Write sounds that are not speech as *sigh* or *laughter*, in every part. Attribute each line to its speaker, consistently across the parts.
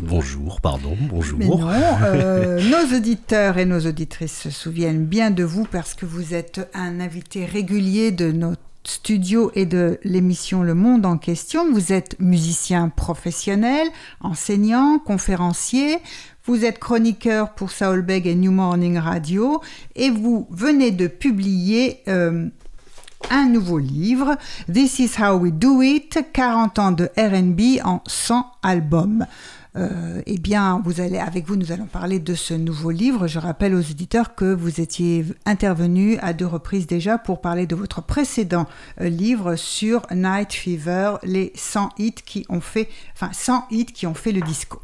Speaker 1: Bonjour, pardon, bonjour.
Speaker 2: Mais euh, nos auditeurs et nos auditrices se souviennent bien de vous parce que vous êtes un invité régulier de notre studio et de l'émission Le Monde en question. Vous êtes musicien professionnel, enseignant, conférencier. Vous êtes chroniqueur pour Saulbeg et New Morning Radio et vous venez de publier euh, un nouveau livre, This is How We Do It, 40 ans de RB en 100 albums. Euh, eh bien, vous allez, avec vous, nous allons parler de ce nouveau livre. Je rappelle aux éditeurs que vous étiez intervenu à deux reprises déjà pour parler de votre précédent euh, livre sur Night Fever, les 100 hits qui ont fait, enfin 100 hits qui ont fait le disco.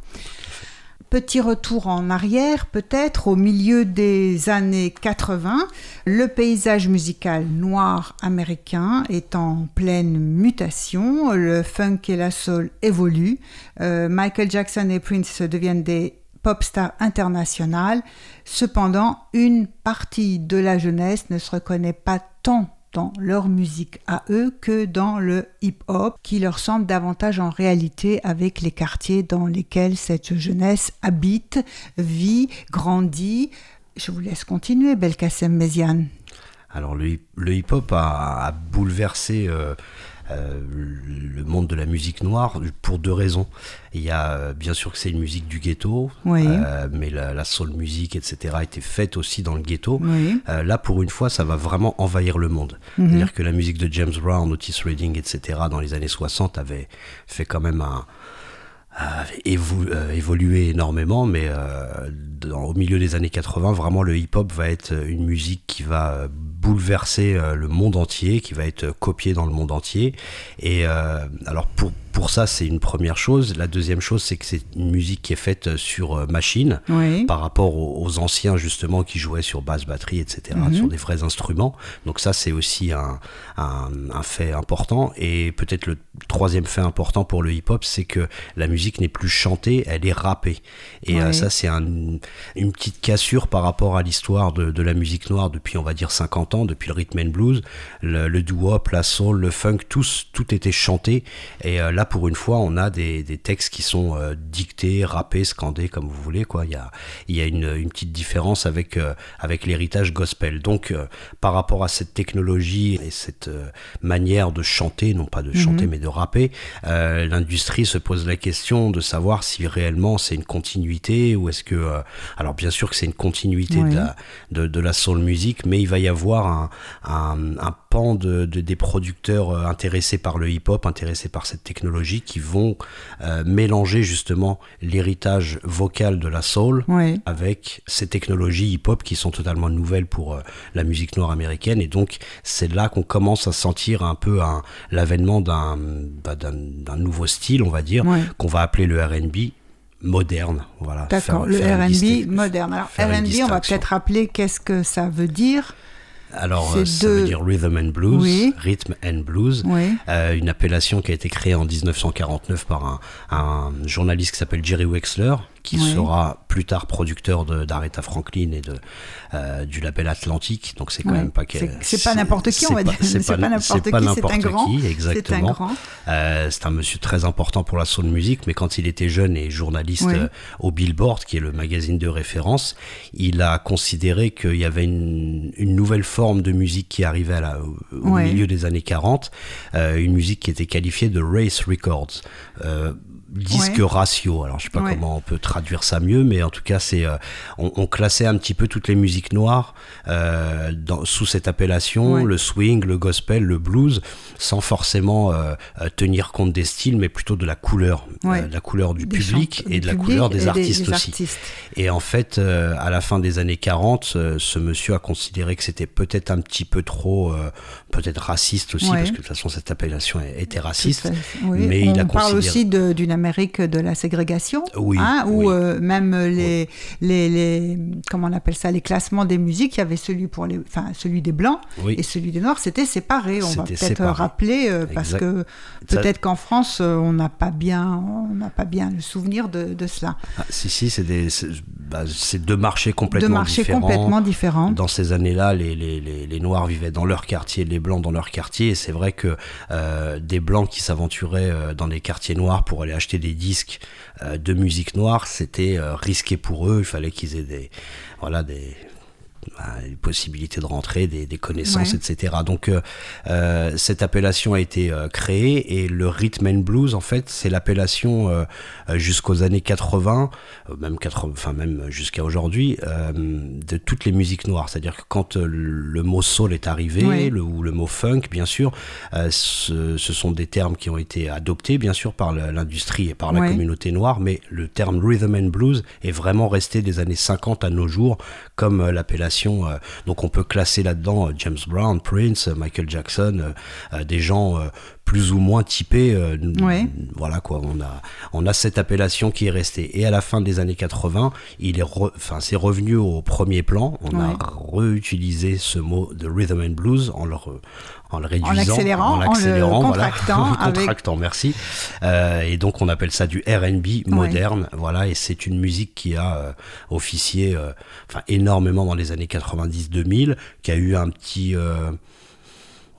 Speaker 2: Petit retour en arrière, peut-être au milieu des années 80, le paysage musical noir américain est en pleine mutation, le funk et la soul évoluent, euh, Michael Jackson et Prince deviennent des pop stars internationales, cependant une partie de la jeunesse ne se reconnaît pas tant dans leur musique à eux que dans le hip-hop qui leur semble davantage en réalité avec les quartiers dans lesquels cette jeunesse habite, vit, grandit. Je vous laisse continuer, Belkacem Méziane.
Speaker 1: Alors le, hip-hop a, bouleversé euh, euh, le monde de la musique noire pour deux raisons. Il y a euh, bien sûr que c'est une musique du ghetto, euh, mais la, soul music, etc., a été faite aussi dans le ghetto. là, pour une fois, ça va vraiment envahir le monde. Mhm. C'est-à-dire que la musique de James Brown, Otis Redding, etc., dans les années 60, avait fait quand même un, évolué énormément, mais au milieu des années 80, vraiment le hip-hop va être une musique qui va bouleverser le monde entier, qui va être copiée dans le monde entier. Et alors pour pour ça, c'est une première chose. La deuxième chose, c'est que c'est une musique qui est faite euh, sur euh, machine par rapport aux, anciens justement qui jouaient sur basse batterie, etc., mhm. sur des vrais instruments. Donc ça, c'est aussi un, un, fait important. Et peut-être le troisième fait important pour le hip-hop, c'est que la musique n'est plus chantée, elle est rappée. Et euh, ça, c'est une petite cassure par rapport à l'histoire de, de, la musique noire depuis, on va dire, 50 ans, depuis le rhythm and blues, le, le doo-wop, la soul, le funk, tous, tout était chanté. Et là, là, pour une fois, on a des, textes qui sont euh, dictés, rappés, scandés, comme vous voulez. Quoi. Il y a, il y a une, petite différence avec, euh, avec l'héritage gospel. Donc, euh, par rapport à cette technologie et cette manière de chanter, non pas de chanter, mhm. mais de rapper, l'industrie se pose la question de savoir si réellement c'est une continuité ou est-ce que... alors, bien sûr que c'est une continuité de, la, de, la soul music, mais il va y avoir un, un, pan de, des producteurs intéressés par le hip-hop, intéressés par cette technologie qui vont euh, mélanger justement l'héritage vocal de la soul avec ces technologies hip-hop qui sont totalement nouvelles pour euh, la musique noire américaine. Et donc, c'est là qu'on commence à sentir un peu l'avènement bah, d'un nouveau style, on va dire, qu'on va appeler le RB moderne. Voilà,
Speaker 2: D'accord, le RB moderne. Alors, RB, on va peut-être rappeler qu'est-ce que ça veut dire.
Speaker 1: Alors, euh, ça veut dire Rhythm and Blues, Rhythm and Blues, euh, une appellation qui a été créée en 1949 par un, un journaliste qui s'appelle Jerry Wexler, qui sera plus tard producteur d'Aretha Franklin et de, euh, du label Atlantique. Donc c'est quand même pas
Speaker 2: C'est pas n'importe qui, on va dire.
Speaker 1: C'est pas, n'importe qui, c'est un grand. exactement. Euh, c'est un, monsieur très important pour la soul music, mais quand il était jeune et journaliste euh, au Billboard, qui est le magazine de référence, il a considéré qu'il y avait une, une, nouvelle forme de musique qui arrivait à la, au milieu des années 40, une musique qui était qualifiée de race records disque ratio. Alors je sais pas comment on peut traduire ça mieux, mais en tout cas c'est euh, on, classait un petit peu toutes les musiques noires euh, dans, sous cette appellation, le swing, le gospel, le blues, sans forcément euh, tenir compte des styles, mais plutôt de la couleur, de la couleur du public et de la couleur des, artistes aussi. Et en fait, à la fin des années 40, ce monsieur a considéré que c'était peut-être un petit peu trop, peut-être raciste aussi, parce que de toute façon cette appellation était raciste.
Speaker 2: Mais il a parle aussi d'une Amérique de la ségrégation,
Speaker 1: oui,
Speaker 2: hein, où
Speaker 1: Oui.
Speaker 3: euh, même les, les, les, comment on appelle ça, les classements des musiques, il y avait celui pour les, enfin celui des blancs et celui des noirs, c'était séparé. On va peut-être rappeler euh, parce que
Speaker 1: Ça-
Speaker 3: peut-être qu'en France, euh, on n'a pas bien, on n'a pas bien le souvenir de, de cela.
Speaker 1: Ah, si, si, c'est des, c'est bah, c'est deux marchés complètement
Speaker 3: marchés
Speaker 1: différents.
Speaker 3: complètement différents.
Speaker 1: Dans ces années-là, les, les, les, les Noirs vivaient dans leur quartier, les Blancs dans leur quartier. Et c'est vrai que euh, des Blancs qui s'aventuraient dans les quartiers noirs pour aller acheter des disques euh, de musique noire, c'était euh, risqué pour eux. Il fallait qu'ils aient des, voilà, des, bah, des possibilités de rentrer, des, des connaissances,
Speaker 3: Ouais.
Speaker 1: etc. Donc euh, euh, cette appellation a été euh, créée et le rhythm and blues, en fait, c'est l'appellation jusqu'aux années 80, euh, même 80, enfin même jusqu'à aujourd'hui, de toutes les musiques noires. C'est-à-dire que quand le mot soul est arrivé, le, ou le mot funk, bien sûr, ce, ce sont des termes qui ont été adoptés, bien sûr, par l'industrie et par la communauté noire, mais le terme rhythm and blues est vraiment resté des années 50 à nos jours comme euh, l'appellation. euh, donc on peut classer là-dedans euh, James Brown, Prince, Michael Jackson, des gens plus ou moins typés. euh,
Speaker 3: Ouais.
Speaker 1: Voilà quoi, on a, on a cette appellation qui est restée. Et à la fin des années 80, il est, re- enfin c'est revenu au premier plan. On
Speaker 3: Ouais.
Speaker 1: a réutilisé ce mot de rhythm and blues en le, en le réduisant,
Speaker 3: l'accélérant, en le
Speaker 1: l'accélérant, voilà.
Speaker 3: contractant *laughs* avec-
Speaker 1: contractant, merci. Euh, et donc on appelle ça du R&B moderne, voilà. Et c'est une musique qui a euh, officié, euh, enfin énormément dans les années 90-2000, qui a eu un petit euh,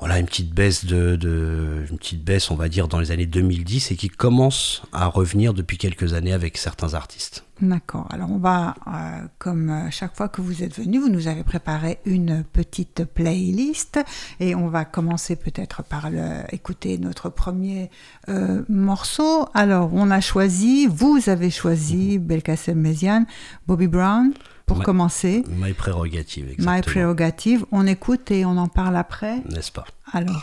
Speaker 1: voilà une petite baisse de, une petite baisse on va dire dans les années 2010 et qui commence à revenir depuis quelques années avec certains artistes.
Speaker 3: D'accord. Alors on va, euh, comme euh, chaque fois que vous êtes venu, vous nous avez préparé une petite playlist et on va commencer peut-être par écouter notre premier euh, morceau. Alors on a choisi, vous avez choisi Belkacem Méziane, Bobby Brown pour commencer.
Speaker 1: My Prerogative, exactement.
Speaker 3: My Prerogative. On écoute et on en parle après.
Speaker 1: N'est-ce pas?
Speaker 3: Alors.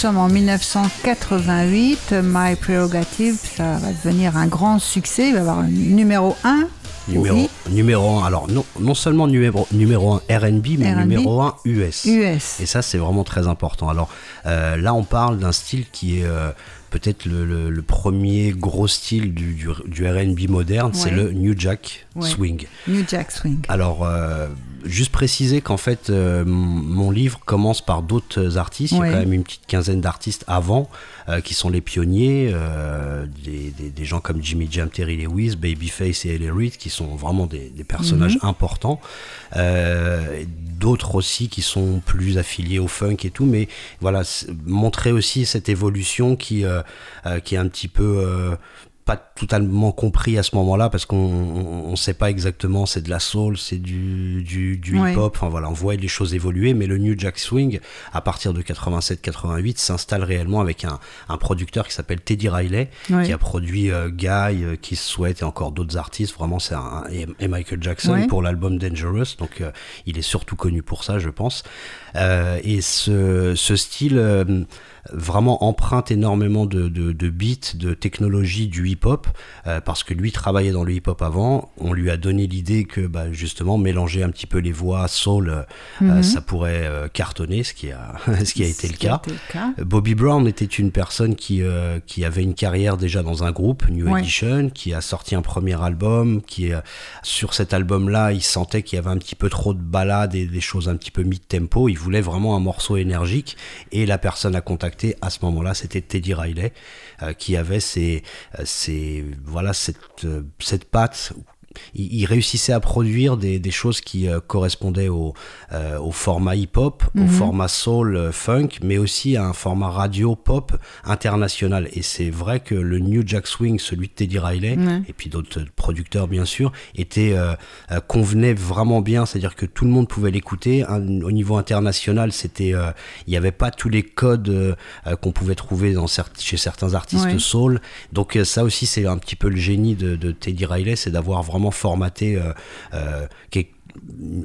Speaker 3: Sommes en 1988, My Prerogative, ça va devenir un grand succès, il va y avoir un numéro 1.
Speaker 1: Numéro,
Speaker 3: Oui.
Speaker 1: numéro 1, alors non, non seulement numéro, numéro 1 RB, mais
Speaker 3: R&B.
Speaker 1: numéro 1 US.
Speaker 3: US.
Speaker 1: Et ça, c'est vraiment très important. Alors euh, là, on parle d'un style qui est euh, peut-être le, le- le premier gros style du, du, du R&B moderne, c'est le New Jack
Speaker 2: Ouais.
Speaker 1: Swing.
Speaker 2: New Jack Swing.
Speaker 1: Alors, euh, juste préciser qu'en fait, euh, mon livre commence par d'autres artistes. Il y a quand même une petite quinzaine d'artistes avant, euh, qui sont les pionniers, euh, des, des- des gens comme Jimmy Jam, Terry Lewis, Babyface et L.A. Reid, qui sont vraiment des, des personnages
Speaker 2: Mhm.
Speaker 1: importants. Euh, D'autres aussi qui sont plus affiliés au funk et tout, mais voilà, montrer aussi cette évolution qui, euh, euh, qui est un petit peu euh, pas totalement compris à ce moment-là parce qu'on on, on sait pas exactement c'est de la soul c'est du, du, du
Speaker 2: Ouais.
Speaker 1: hip-hop enfin voilà on voit les choses évoluer mais le New Jack Swing à partir de 87-88 s'installe réellement avec un, un producteur qui s'appelle Teddy Riley
Speaker 2: Ouais.
Speaker 1: qui a produit euh, Guy euh, Keith Sweat et encore d'autres artistes vraiment c'est un et, et Michael Jackson
Speaker 2: Ouais.
Speaker 1: pour l'album Dangerous donc euh, il est surtout connu pour ça je pense Euh, et ce, ce style vraiment emprunte énormément de, de, de beats, de technologie du hip-hop, euh, parce que lui travaillait dans le hip-hop avant. On lui a donné l'idée que bah, justement mélanger un petit peu les voix soul, euh,
Speaker 2: Mhm.
Speaker 1: ça pourrait euh, cartonner, ce qui a, *laughs* ce qui a été le
Speaker 2: a
Speaker 1: cas.
Speaker 2: été le cas.
Speaker 1: Bobby Brown était une personne qui, euh, qui avait une carrière déjà dans un groupe, New
Speaker 2: Ouais.
Speaker 1: Edition, qui a sorti un premier album, qui euh, sur cet album-là, il sentait qu'il y avait un petit peu trop de balades et des choses un petit peu mid-tempo. Il voulait vraiment un morceau énergique et la personne à contacter à ce moment-là, c'était Teddy Riley, euh, qui avait ces, euh, ces voilà cette euh, cette patte il, il réussissait à produire des, des choses qui euh, correspondaient au, euh, au format hip-hop, au
Speaker 2: Mhm.
Speaker 1: format soul, euh, funk, mais aussi à un format radio pop international. Et c'est vrai que le New Jack Swing, celui de Teddy Riley, et puis d'autres producteurs bien sûr, était convenait vraiment bien. C'est-à-dire que tout le monde pouvait l'écouter. Au niveau international, c'était, il n'y avait pas tous les codes qu'on pouvait trouver dans chez certains artistes
Speaker 2: Ouais.
Speaker 1: soul. Donc ça aussi, c'est un petit peu le génie de, de Teddy Riley, c'est d'avoir vraiment formaté euh, euh,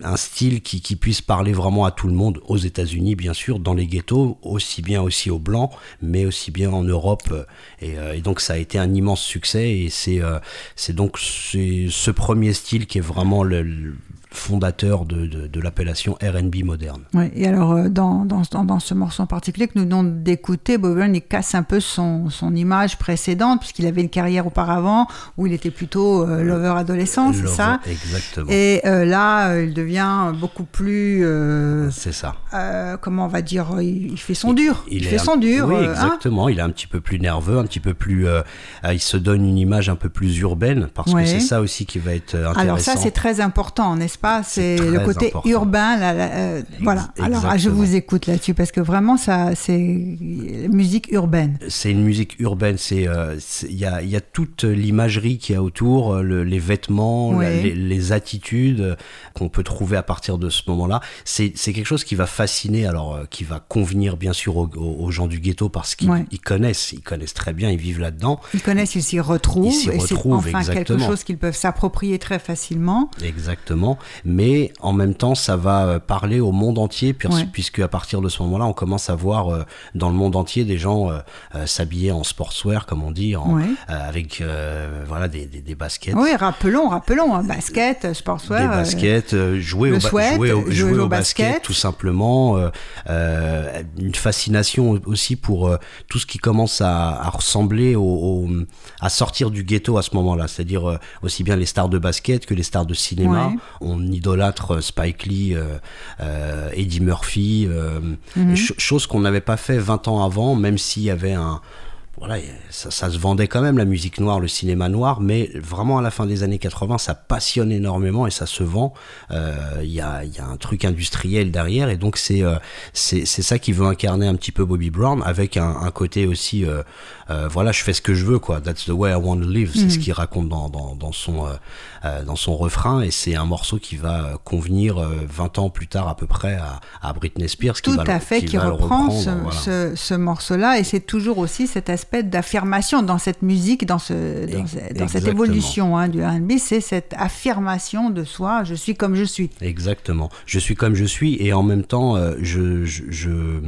Speaker 1: un style qui, puisse parler vraiment à tout le monde, aux États-Unis bien sûr, dans les ghettos, aussi bien aussi aux blancs, mais aussi bien en Europe. euh, Et, donc ça a été un immense succès et c'est donc ce premier style qui est vraiment le fondateur de, de, de l'appellation R&B moderne.
Speaker 2: Ouais, et alors, euh, dans, dans, dans, ce morceau en particulier que nous venons d'écouter, Bob Dylan, il casse un peu son, son image précédente, puisqu'il avait une carrière auparavant où il était plutôt euh, lover adolescent, c'est ça?
Speaker 1: Exactement.
Speaker 2: Et euh, là, euh, il devient beaucoup plus. euh,
Speaker 1: C'est ça.
Speaker 2: euh, comment on va dire Il, il fait son dur. Il, fait
Speaker 1: un-
Speaker 2: son dur.
Speaker 1: Oui,
Speaker 2: euh, hein?
Speaker 1: exactement. il est un petit peu plus nerveux, un petit peu plus. euh, euh, il se donne une image un peu plus urbaine parce
Speaker 2: Ouais.
Speaker 1: que c'est ça aussi qui va être euh, intéressant.
Speaker 2: Alors ça, c'est très important, n'est-ce pas? C'est
Speaker 1: C'est
Speaker 2: le côté
Speaker 1: important.
Speaker 2: urbain. là, là, euh, voilà. Alors, ah, je vous écoute là-dessus parce que vraiment, ça, c'est musique urbaine.
Speaker 1: C'est une musique urbaine. C'est euh, il y a, y a toute l'imagerie qu'il y a autour, euh, le- les vêtements, la- les, les attitudes qu'on peut trouver à partir de ce moment-là. C'est quelque chose qui va fasciner, alors qui va convenir bien sûr aux, gens du ghetto parce qu'ils
Speaker 2: Ouais.
Speaker 1: connaissent, ils connaissent très bien, ils vivent là-dedans.
Speaker 2: Ils connaissent, ils s'y retrouvent.
Speaker 1: Ils s'y
Speaker 2: et
Speaker 1: retrouvent,
Speaker 2: enfin quelque
Speaker 1: exactement.
Speaker 2: chose qu'ils peuvent s'approprier très facilement.
Speaker 1: Exactement, mais en même temps, ça va euh, parler au monde entier, puis-
Speaker 2: Ouais.
Speaker 1: puisque à partir de ce moment-là, on commence à voir euh, dans le monde entier des gens euh, s'habiller en sportswear, comme on dit, en-
Speaker 2: Ouais.
Speaker 1: avec voilà des, des, des baskets.
Speaker 2: Oui, rappelons, rappelons, hein, basket,
Speaker 1: Des
Speaker 2: sportswear. euh,
Speaker 1: baskets, jouer, au
Speaker 2: sweat,
Speaker 1: jouer, au,
Speaker 2: jouer
Speaker 1: jouer
Speaker 2: au
Speaker 1: au basket,
Speaker 2: basket.
Speaker 1: tout simplement. une fascination aussi pour tout ce qui commence à, à ressembler au, au- à sortir du ghetto à ce moment-là. C'est-à-dire aussi bien les stars de basket que les stars de cinéma.
Speaker 2: Ouais.
Speaker 1: On idolâtre euh, Spike Lee, euh, euh, Eddie Murphy,
Speaker 2: Mhm.
Speaker 1: ch- chose qu'on n'avait pas fait 20 ans avant, même s'il y avait un voilà, ça, ça se vendait quand même la musique noire, le cinéma noir, mais vraiment à la fin des années 80, ça passionne énormément et ça se vend. Euh, Il y, a, y a un truc industriel derrière et donc c'est euh, c'est ça qui veut incarner un petit peu Bobby Brown avec un, un côté aussi, euh, voilà, je fais ce que je veux quoi. That's the way I want to live. C'est ce qu'il raconte dans, dans, dans son dans son refrain et c'est un morceau qui va euh, convenir euh, 20 ans plus tard à peu près à, à Britney Spears. qui
Speaker 2: Tout
Speaker 1: va le-
Speaker 2: à fait, qui,
Speaker 1: va
Speaker 2: reprend ce,
Speaker 1: voilà.
Speaker 2: ce- ce morceau-là, et c'est toujours aussi cet aspect d'affirmation dans cette musique, dans, ce, dans,
Speaker 1: Ex-
Speaker 2: ce- dans cette évolution hein, du R&B, c'est cette affirmation de soi, je suis comme je suis.
Speaker 1: Exactement. Je suis comme je suis et en même temps, euh, je, je, je, euh,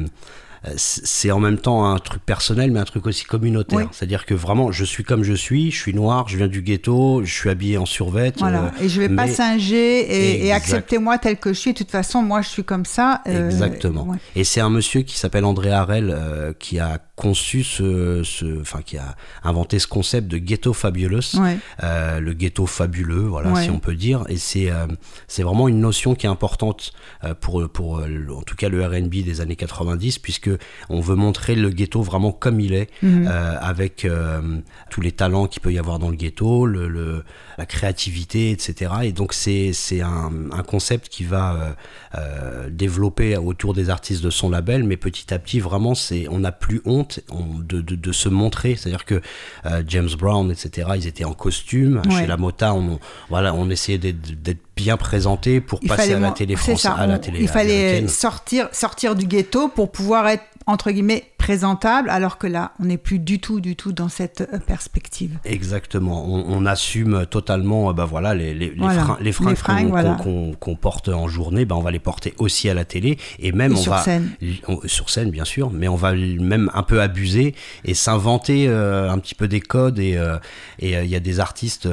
Speaker 1: c'est en même temps un truc personnel, mais un truc aussi communautaire.
Speaker 2: Oui.
Speaker 1: C'est-à-dire que vraiment, je suis comme je suis, je suis noir, je viens du ghetto, je suis habillé en survêt.
Speaker 2: Voilà.
Speaker 1: euh,
Speaker 2: et je vais pas singer et, et acceptez-moi tel que je suis. De toute façon, moi, je suis comme ça. euh,
Speaker 1: Exactement.
Speaker 2: ouais.
Speaker 1: Et c'est un monsieur qui s'appelle André Harel euh, qui a conçu ce, ce- enfin qui a inventé ce concept de ghetto fabulous,
Speaker 2: Ouais.
Speaker 1: Euh, le ghetto fabuleux, voilà
Speaker 2: Ouais.
Speaker 1: si on peut dire. Et c'est euh, c'est vraiment une notion qui est importante euh, pour pour euh, en tout cas le R&B des années 90 puisque on veut montrer le ghetto vraiment comme il est,
Speaker 2: Mhm.
Speaker 1: euh, avec euh, tous les talents qu'il peut y avoir dans le ghetto, le, le- la créativité, etc. Et donc c'est c'est un, un concept qui va euh, euh, développer autour des artistes de son label, mais petit à petit vraiment c'est on n'a plus honte on- de, de, de se montrer, c'est-à-dire que euh, James Brown, etc. Ils étaient en costume
Speaker 2: Ouais.
Speaker 1: chez la Motown, on, voilà on essayait d'être bien présenté pour
Speaker 2: Il
Speaker 1: passer à la télé française,
Speaker 2: ça,
Speaker 1: à la télé
Speaker 2: il fallait sortir, sortir du ghetto pour pouvoir être entre guillemets présentable, alors que là, on n'est plus du tout, du tout dans cette euh, perspective.
Speaker 1: Exactement, on, on assume totalement, bah voilà, les, les, les
Speaker 2: Voilà.
Speaker 1: freins- les fringues
Speaker 2: fringues,
Speaker 1: qu'on
Speaker 2: voilà.
Speaker 1: porte en journée, bah on va les porter aussi à la télé et même
Speaker 2: Et
Speaker 1: on
Speaker 2: sur
Speaker 1: va
Speaker 2: scène.
Speaker 1: on- sur scène bien sûr, mais on va même un peu abuser et s'inventer euh, un petit peu des codes et euh, et euh, il y a des artistes,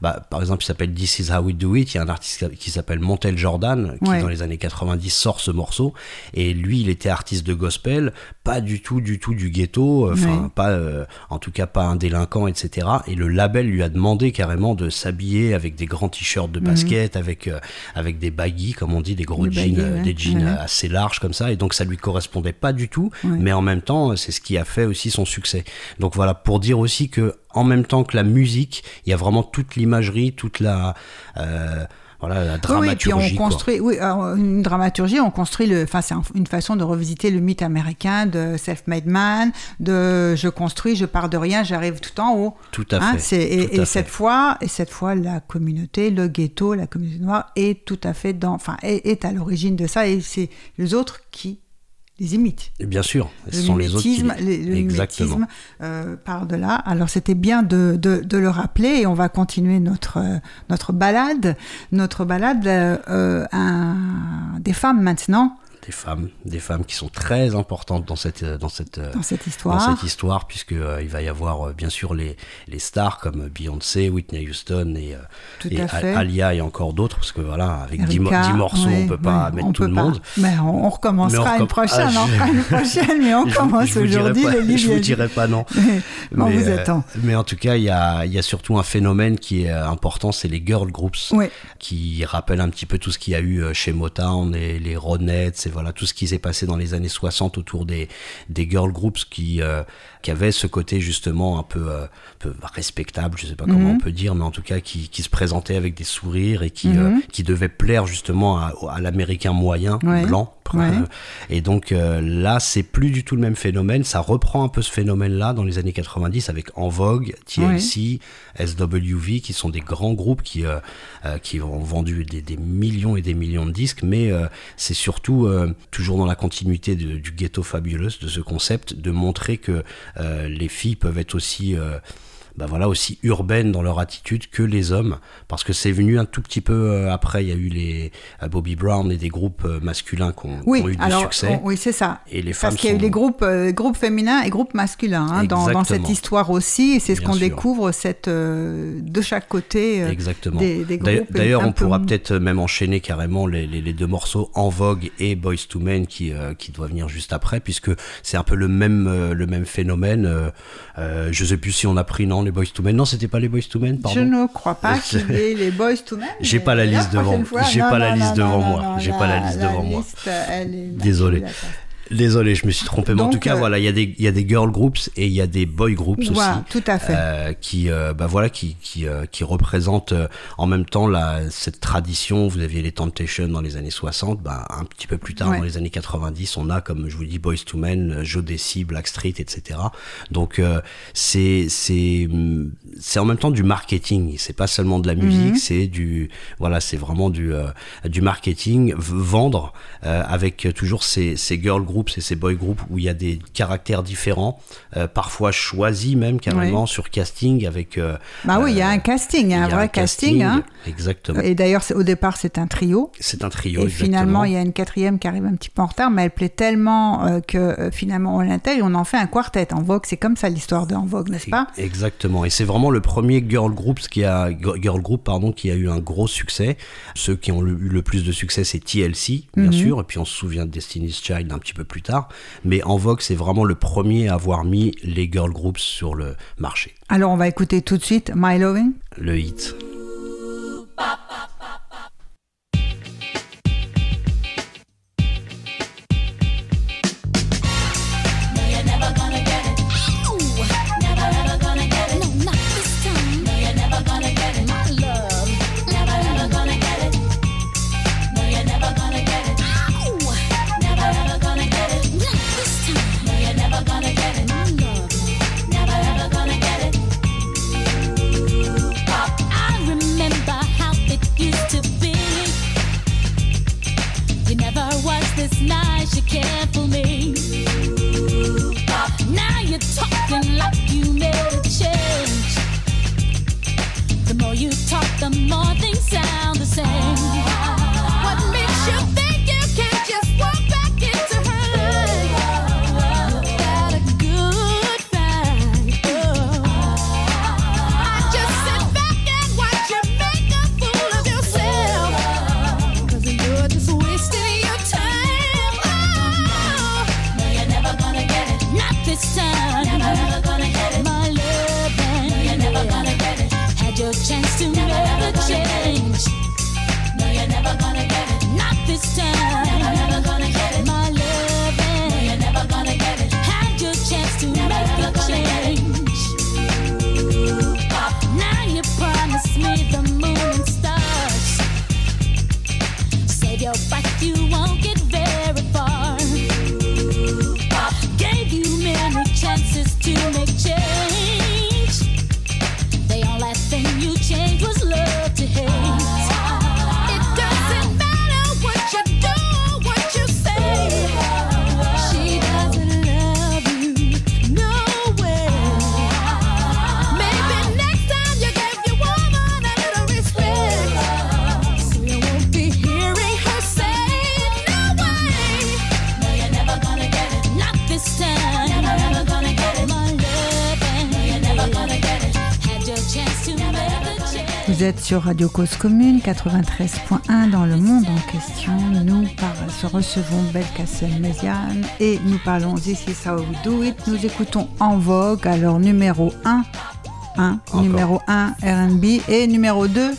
Speaker 1: bah, par exemple, il s'appelle This Is How We Do It, il y a un artiste qui s'appelle Montel Jordan qui
Speaker 2: Ouais.
Speaker 1: dans les années 90 sort ce morceau et lui il était artiste de gospel, pas du tout du tout du ghetto, enfin
Speaker 2: Ouais.
Speaker 1: pas euh, en tout cas pas un délinquant etc et le label lui a demandé carrément de s'habiller avec des grands t-shirts de basket avec euh, avec des baggy comme on dit des gros
Speaker 2: Des
Speaker 1: jeans
Speaker 2: baggy,
Speaker 1: euh,
Speaker 2: ouais.
Speaker 1: des jeans
Speaker 2: Ouais.
Speaker 1: euh, assez larges comme ça et donc ça lui correspondait pas du tout
Speaker 2: Ouais.
Speaker 1: mais en même temps c'est ce qui a fait aussi son succès donc voilà pour dire aussi que en même temps que la musique il y a vraiment toute l'imagerie toute la euh, voilà la
Speaker 2: Oui, oui, puis
Speaker 1: dramaturgie
Speaker 2: on
Speaker 1: quoi.
Speaker 2: construit, oui, une dramaturgie, on construit le, enfin, c'est un- une façon de revisiter le mythe américain de self-made man, de je construis, je pars de rien, j'arrive tout en haut.
Speaker 1: tout à
Speaker 2: Hein,
Speaker 1: fait
Speaker 2: et
Speaker 1: tout à
Speaker 2: et cette fois, et cette fois, la communauté, le ghetto, la communauté noire est tout à fait dans, enfin, est, est à l'origine de ça, et c'est les autres qui les imitent.
Speaker 1: Et bien sûr ce
Speaker 2: Le
Speaker 1: sont les autres qui
Speaker 2: les- le
Speaker 1: exactement
Speaker 2: mimétisme euh, part de là. Alors c'était bien de, de- de le rappeler et on va continuer notre, euh, notre balade. Notre balade, euh, euh, un- des femmes maintenant
Speaker 1: des femmes, des femmes qui sont très importantes dans cette dans cette
Speaker 2: dans cette
Speaker 1: dans
Speaker 2: histoire.
Speaker 1: cette histoire puisque euh, il va y avoir euh, bien sûr les les stars comme Beyoncé, Whitney Houston et, euh, et. Alia et encore d'autres parce que voilà avec 10,
Speaker 2: Erika,
Speaker 1: morceaux
Speaker 2: ouais,
Speaker 1: on peut pas
Speaker 2: ouais,
Speaker 1: mettre
Speaker 2: on
Speaker 1: tout
Speaker 2: peut
Speaker 1: le
Speaker 2: pas.
Speaker 1: monde.
Speaker 2: Mais on, on recommencera
Speaker 1: Mais on
Speaker 2: une prochaine,
Speaker 1: Ah,
Speaker 2: on fera une *laughs* prochaine, mais on
Speaker 1: Je vous-
Speaker 2: commence
Speaker 1: vous
Speaker 2: aujourd'hui.
Speaker 1: je vous dirai pas non. Mais,
Speaker 2: vous
Speaker 1: euh,
Speaker 2: attend.
Speaker 1: mais en tout cas, il y a, il y a surtout un phénomène qui est euh, important, c'est les girl groups,
Speaker 2: Ouais.
Speaker 1: qui rappellent un petit peu tout ce qu'il y a eu euh, chez Motown et les Ronettes, et voilà tout ce qui s'est passé dans les années 60 autour des, des girl groups qui, euh, qui avaient ce côté justement un peu, euh, peu respectable, je sais pas comment
Speaker 2: Mhm.
Speaker 1: on peut dire, mais en tout cas qui, qui se présentaient avec des sourires et qui,
Speaker 2: Mhm.
Speaker 1: euh, qui devaient plaire justement à, à l'américain moyen,
Speaker 2: Ouais.
Speaker 1: blanc.
Speaker 2: Ouais.
Speaker 1: Euh, et donc là, c'est plus du tout le même phénomène. Ça reprend un peu ce phénomène-là dans les années 90 avec En Vogue, TLC, SWV, qui sont des grands groupes qui, qui ont vendu des, millions et des millions de disques. Mais euh, c'est surtout, euh, toujours dans la continuité du ghetto fabulous, de ce concept, de montrer que euh, les filles peuvent être aussi... bah voilà, aussi urbaines dans leur attitude que les hommes, parce que c'est venu un tout petit peu euh, après, il y a eu les euh, Bobby Brown et des groupes euh, masculins qui ont, qui
Speaker 2: Oui,
Speaker 1: ont eu du
Speaker 2: alors,
Speaker 1: succès.
Speaker 2: on- oui, c'est ça.
Speaker 1: Et les femmes
Speaker 2: Parce qu'il y a eu les groupes, euh, groupes féminins et groupes masculins hein, dans, dans cette histoire aussi. Et c'est ce qu'on découvre cette, euh, de chaque côté euh,
Speaker 1: Exactement.
Speaker 2: des, des
Speaker 1: D'ailleurs-
Speaker 2: groupes.
Speaker 1: D'ailleurs,
Speaker 2: un
Speaker 1: on
Speaker 2: peu-
Speaker 1: pourra peut-être même enchaîner carrément les, les- les deux morceaux En Vogue et Boys to Men qui, qui doit venir juste après, puisque c'est un peu le même, le même phénomène. Je sais plus si on a pris, non, les Boys to Men. Non, c'était pas les Boys to Men,
Speaker 2: Je ne crois pas qu'il y ait les Boys to Men. *laughs*
Speaker 1: J'ai pas la liste devant- j'ai pas la liste devant moi. J'ai pas la liste devant moi. Désolé. Désolé, je me suis trompé. Mais en tout cas,
Speaker 2: euh,
Speaker 1: voilà, il y, a des- y a des girl groups et il y a des boy groups
Speaker 2: Voilà,
Speaker 1: aussi.
Speaker 2: tout à fait.
Speaker 1: euh, qui euh, bah voilà qui qui, euh, qui représentent euh, en même temps la cette tradition vous aviez les Temptations dans les années 60 bah un petit peu plus tard
Speaker 2: Ouais.
Speaker 1: dans les années 90 on a comme je vous dis Boys to Men Joe Desi Blackstreet etc donc euh, c'est c'est hum, c'est en même temps du marketing c'est pas seulement de la musique
Speaker 2: Mhm.
Speaker 1: c'est du voilà c'est vraiment du euh, du marketing vendre euh, avec toujours ces ces girl groups groups et ces boy groups où il y a des caractères différents, euh, parfois choisis même carrément sur casting avec. euh,
Speaker 2: Bah oui, il y a
Speaker 1: euh,
Speaker 2: un casting,
Speaker 1: il y a
Speaker 2: un vrai casting. hein.
Speaker 1: Exactement.
Speaker 2: Et d'ailleurs, c'est- au départ, c'est un trio.
Speaker 1: C'est un trio.
Speaker 2: Et
Speaker 1: exactement.
Speaker 2: finalement, il y a une quatrième qui arrive un petit peu en retard, mais elle plaît tellement euh, que finalement on l'intègre et on en fait un quartet. En Vogue, c'est comme ça l'histoire de En Vogue, n'est-ce pas?
Speaker 1: Exactement. Et c'est vraiment le premier girl group qui a girl group pardon qui a eu un gros succès. Ceux qui ont eu le plus de succès, c'est TLC bien
Speaker 2: Mhm.
Speaker 1: sûr. Et puis on se souvient de Destiny's Child un petit peu plus tard. Mais En Vogue, c'est vraiment le premier à avoir mis les girl groups sur le marché.
Speaker 2: Alors, on va écouter tout de suite My Loving.
Speaker 1: Le hit.
Speaker 4: You cared for me. Now you're talking like you made a change. The more you talk, the more things sound the same. Save your breath, you
Speaker 2: êtes sur Radio Cause Commune 93.1 dans le monde en question. Nous par- se recevons Belkacem Méziane et nous parlons This is how we do it. Nous écoutons En Vogue, alors numéro 1, 1
Speaker 1: Encore.
Speaker 2: numéro 1 R&B et numéro 2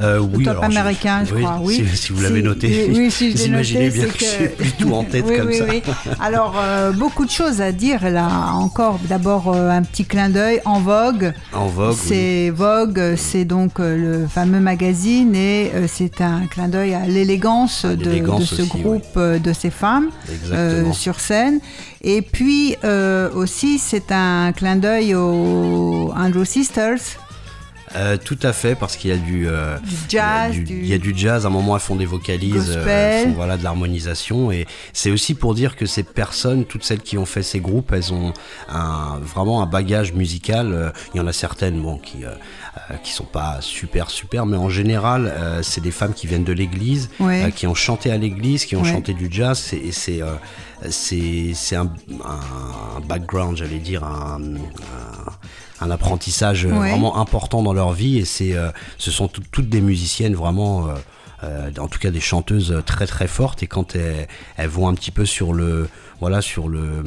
Speaker 1: Euh,
Speaker 2: le
Speaker 1: oui,
Speaker 2: top
Speaker 1: alors,
Speaker 2: américain, je crois. Oui,
Speaker 1: Si, si vous l'avez
Speaker 2: Si-
Speaker 1: noté,
Speaker 2: Oui, si je
Speaker 1: vous imaginez
Speaker 2: noté,
Speaker 1: bien que, j'ai plus tout en tête *laughs* comme ça.
Speaker 2: oui. Alors, euh, beaucoup de choses à dire là. Encore, d'abord, euh, un petit clin d'œil en Vogue.
Speaker 1: En Vogue.
Speaker 2: C'est Vogue, c'est donc euh, le fameux magazine et c'est un clin d'œil à l'élégance de, ce
Speaker 1: aussi,
Speaker 2: groupe de ces femmes sur scène. Et puis aussi, c'est un clin d'œil aux Andrew Sisters.
Speaker 1: Euh, tout à fait, parce qu'il y a du, euh,
Speaker 2: Du jazz,
Speaker 1: il y a du,
Speaker 2: du-
Speaker 1: il y a du jazz. À un moment, elles font des vocalises, euh, elles font voilà de l'harmonisation, et c'est aussi pour dire que ces personnes, toutes celles qui ont fait ces groupes, elles ont un, vraiment un bagage musical. Euh, Il y en a certaines, bon, qui qui sont pas super super, mais en général, euh, c'est des femmes qui viennent de l'église,
Speaker 2: Ouais.
Speaker 1: qui ont chanté à l'église, qui ont
Speaker 2: Ouais.
Speaker 1: chanté du jazz. C'est- Et c'est euh, c'est c'est un, un background, j'allais dire un, un- un apprentissage euh,
Speaker 2: Ouais.
Speaker 1: vraiment important dans leur vie. Et c'est euh, ce sont tout- toutes des musiciennes vraiment euh, en tout cas des chanteuses très très fortes. Et quand elles, elles vont un petit peu sur le voilà sur le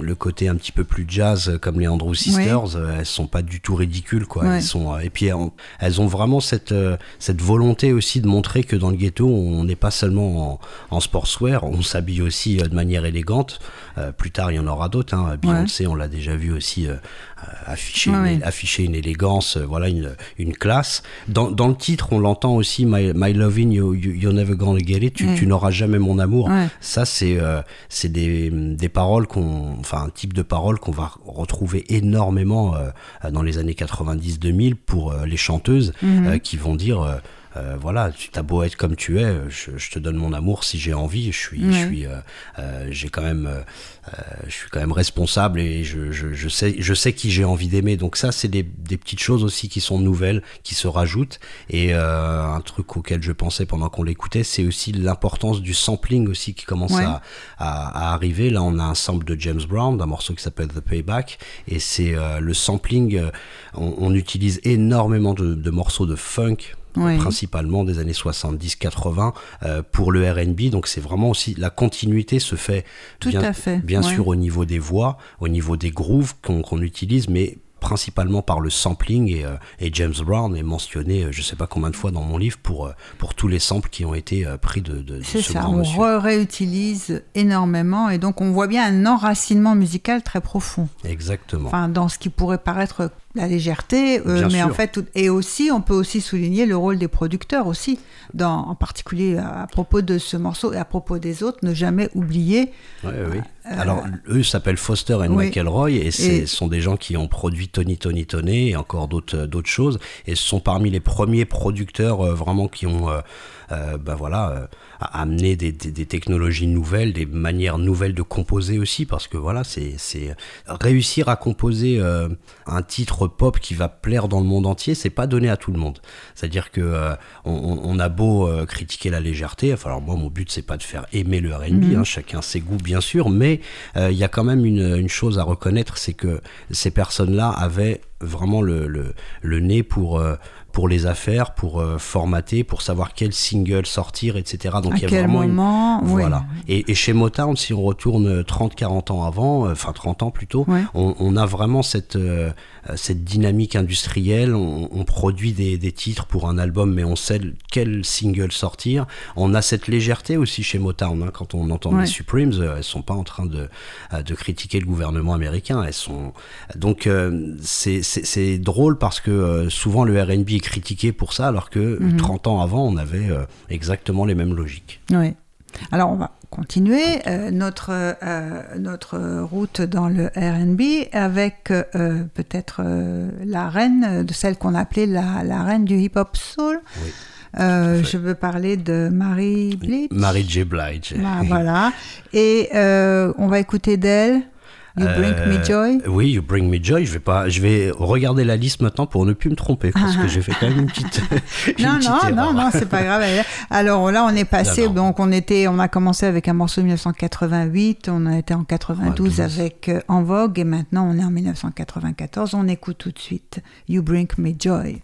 Speaker 1: le côté un petit peu plus jazz comme les Andrew Sisters euh, elles sont pas du tout ridicules quoi.
Speaker 2: Ouais.
Speaker 1: elles sont et puis elles ont, elles ont vraiment cette cette volonté aussi de montrer que dans le ghetto on n'est pas seulement en, en sportswear. On s'habille aussi de manière élégante. Euh, plus tard il y en aura d'autres hein. Beyoncé on l'a déjà vu aussi euh, afficher,
Speaker 2: Ouais,
Speaker 1: une, afficher une élégance, euh, voilà une, une classe. Dans, dans le titre, on l'entend aussi, My, My Loving, you, you- You're Never Gonna Get It, tu,
Speaker 2: Ouais.
Speaker 1: tu n'auras jamais mon amour.
Speaker 2: Ouais.
Speaker 1: Ça, c'est euh, c'est des, des paroles qu'on, enfin un type de paroles qu'on va retrouver énormément euh, dans les années 90-2000 pour euh, les chanteuses
Speaker 2: Mhm.
Speaker 1: euh, qui vont dire. Euh, euh, voilà, tu t'as beau être comme tu es, je, je te donne mon amour si j'ai envie. Je suis, je suis, euh, euh, j'ai quand même, euh, euh, je suis quand même responsable et je, je, je sais, je sais qui j'ai envie d'aimer. Donc ça, c'est des, des petites choses aussi qui sont nouvelles, qui se rajoutent. Et euh, un truc auquel je pensais pendant qu'on l'écoutait, c'est aussi l'importance du sampling aussi qui commence
Speaker 2: Ouais.
Speaker 1: à, à, à arriver. Là, on a un sample de James Brown, d'un morceau qui s'appelle The Payback, et c'est euh, le sampling. euh, on, on utilise énormément de, de morceaux de funk.
Speaker 2: Oui.
Speaker 1: principalement des années 70-80 euh, pour le R&B donc c'est vraiment aussi la continuité se fait
Speaker 2: Tout
Speaker 1: bien,
Speaker 2: à fait,
Speaker 1: bien
Speaker 2: ouais.
Speaker 1: sûr au niveau des voix au niveau des grooves qu'on utilise mais principalement par le sampling et, euh, et James Brown est mentionné euh, je sais pas combien de fois dans mon livre pour, euh, pour tous les samples qui ont été euh, pris de, de, de
Speaker 2: C'est
Speaker 1: ce
Speaker 2: ça, on réutilise énormément et donc on voit bien un enracinement musical très profond.
Speaker 1: Exactement.
Speaker 2: Enfin, dans ce qui pourrait paraître la légèreté, euh, mais en fait, tout- et aussi, on peut aussi souligner le rôle des producteurs aussi, dans, en particulier à, à propos de ce morceau et à propos des autres, ne jamais oublier.
Speaker 1: Ouais, ouais, oui. Alors, eux s'appellent Foster et
Speaker 2: Euh, oui.
Speaker 1: McElroy et ce sont des gens qui ont produit Tony Tony Tony et encore d'autres euh, choses. Et ce sont parmi les premiers producteurs euh, vraiment qui ont euh, ben voilà, euh, a- amené des, des- des technologies nouvelles, des manières nouvelles de composer aussi, parce que voilà, c'est réussir à composer euh, un titre pop qui va plaire dans le monde entier, c'est pas donné à tout le monde. C'est-à-dire que on, a beau critiquer la légèreté, enfin, alors moi mon but c'est pas de faire aimer le R&B, hein, chacun ses goûts bien sûr, mais il y a quand même une, une chose à reconnaître, c'est que ces personnes-là avaient vraiment le, le, le nez pour euh, pour les affaires, pour euh, formater, pour savoir quel single sortir, etc. Donc
Speaker 2: à
Speaker 1: il y a
Speaker 2: quel
Speaker 1: vraiment une-
Speaker 2: moment oui.
Speaker 1: voilà. Et, et chez Motown, si on retourne 30-40 ans avant, euh, enfin 30 ans plutôt,
Speaker 2: Ouais.
Speaker 1: on, on a vraiment cette, euh, euh, cette dynamique industrielle. On, on produit des, des titres pour un album, mais on sait quel single sortir. On a cette légèreté aussi chez Motown. hein. Quand on entend
Speaker 2: Ouais.
Speaker 1: les Supremes, euh, elles sont pas en train de, euh, de critiquer le gouvernement américain. Elles sont donc euh, c'est drôle parce que euh, souvent le R&B critiqué pour ça, alors que
Speaker 2: Mhm.
Speaker 1: 30 ans avant, on avait euh, exactement les mêmes logiques.
Speaker 2: Oui. Alors, on va continuer euh, notre, euh, notre route dans le RB avec euh, peut-être la reine, de celle qu'on appelait la, la reine du hip-hop soul.
Speaker 1: Oui.
Speaker 2: Euh, je veux parler de Marie Bleach.
Speaker 1: Mary J. Blige.
Speaker 2: Ah, voilà. Et euh, on va écouter d'elle You Bring Me
Speaker 1: Euh,
Speaker 2: Joy?
Speaker 1: Oui, You Bring Me Joy. Je vais pas, je vais regarder la liste maintenant pour ne plus me tromper parce que *laughs* j'ai fait quand même une petite. *laughs* *laughs* une
Speaker 2: Non,
Speaker 1: petite
Speaker 2: non, non,
Speaker 1: erreur.
Speaker 2: non, c'est pas grave. Alors là, on est passé,
Speaker 1: Non, non.
Speaker 2: donc on était, on a commencé avec un morceau de 1988, on a été en 92
Speaker 1: 12.
Speaker 2: avec euh, En Vogue et maintenant on est en 1994. On écoute tout de suite
Speaker 5: You Bring Me Joy.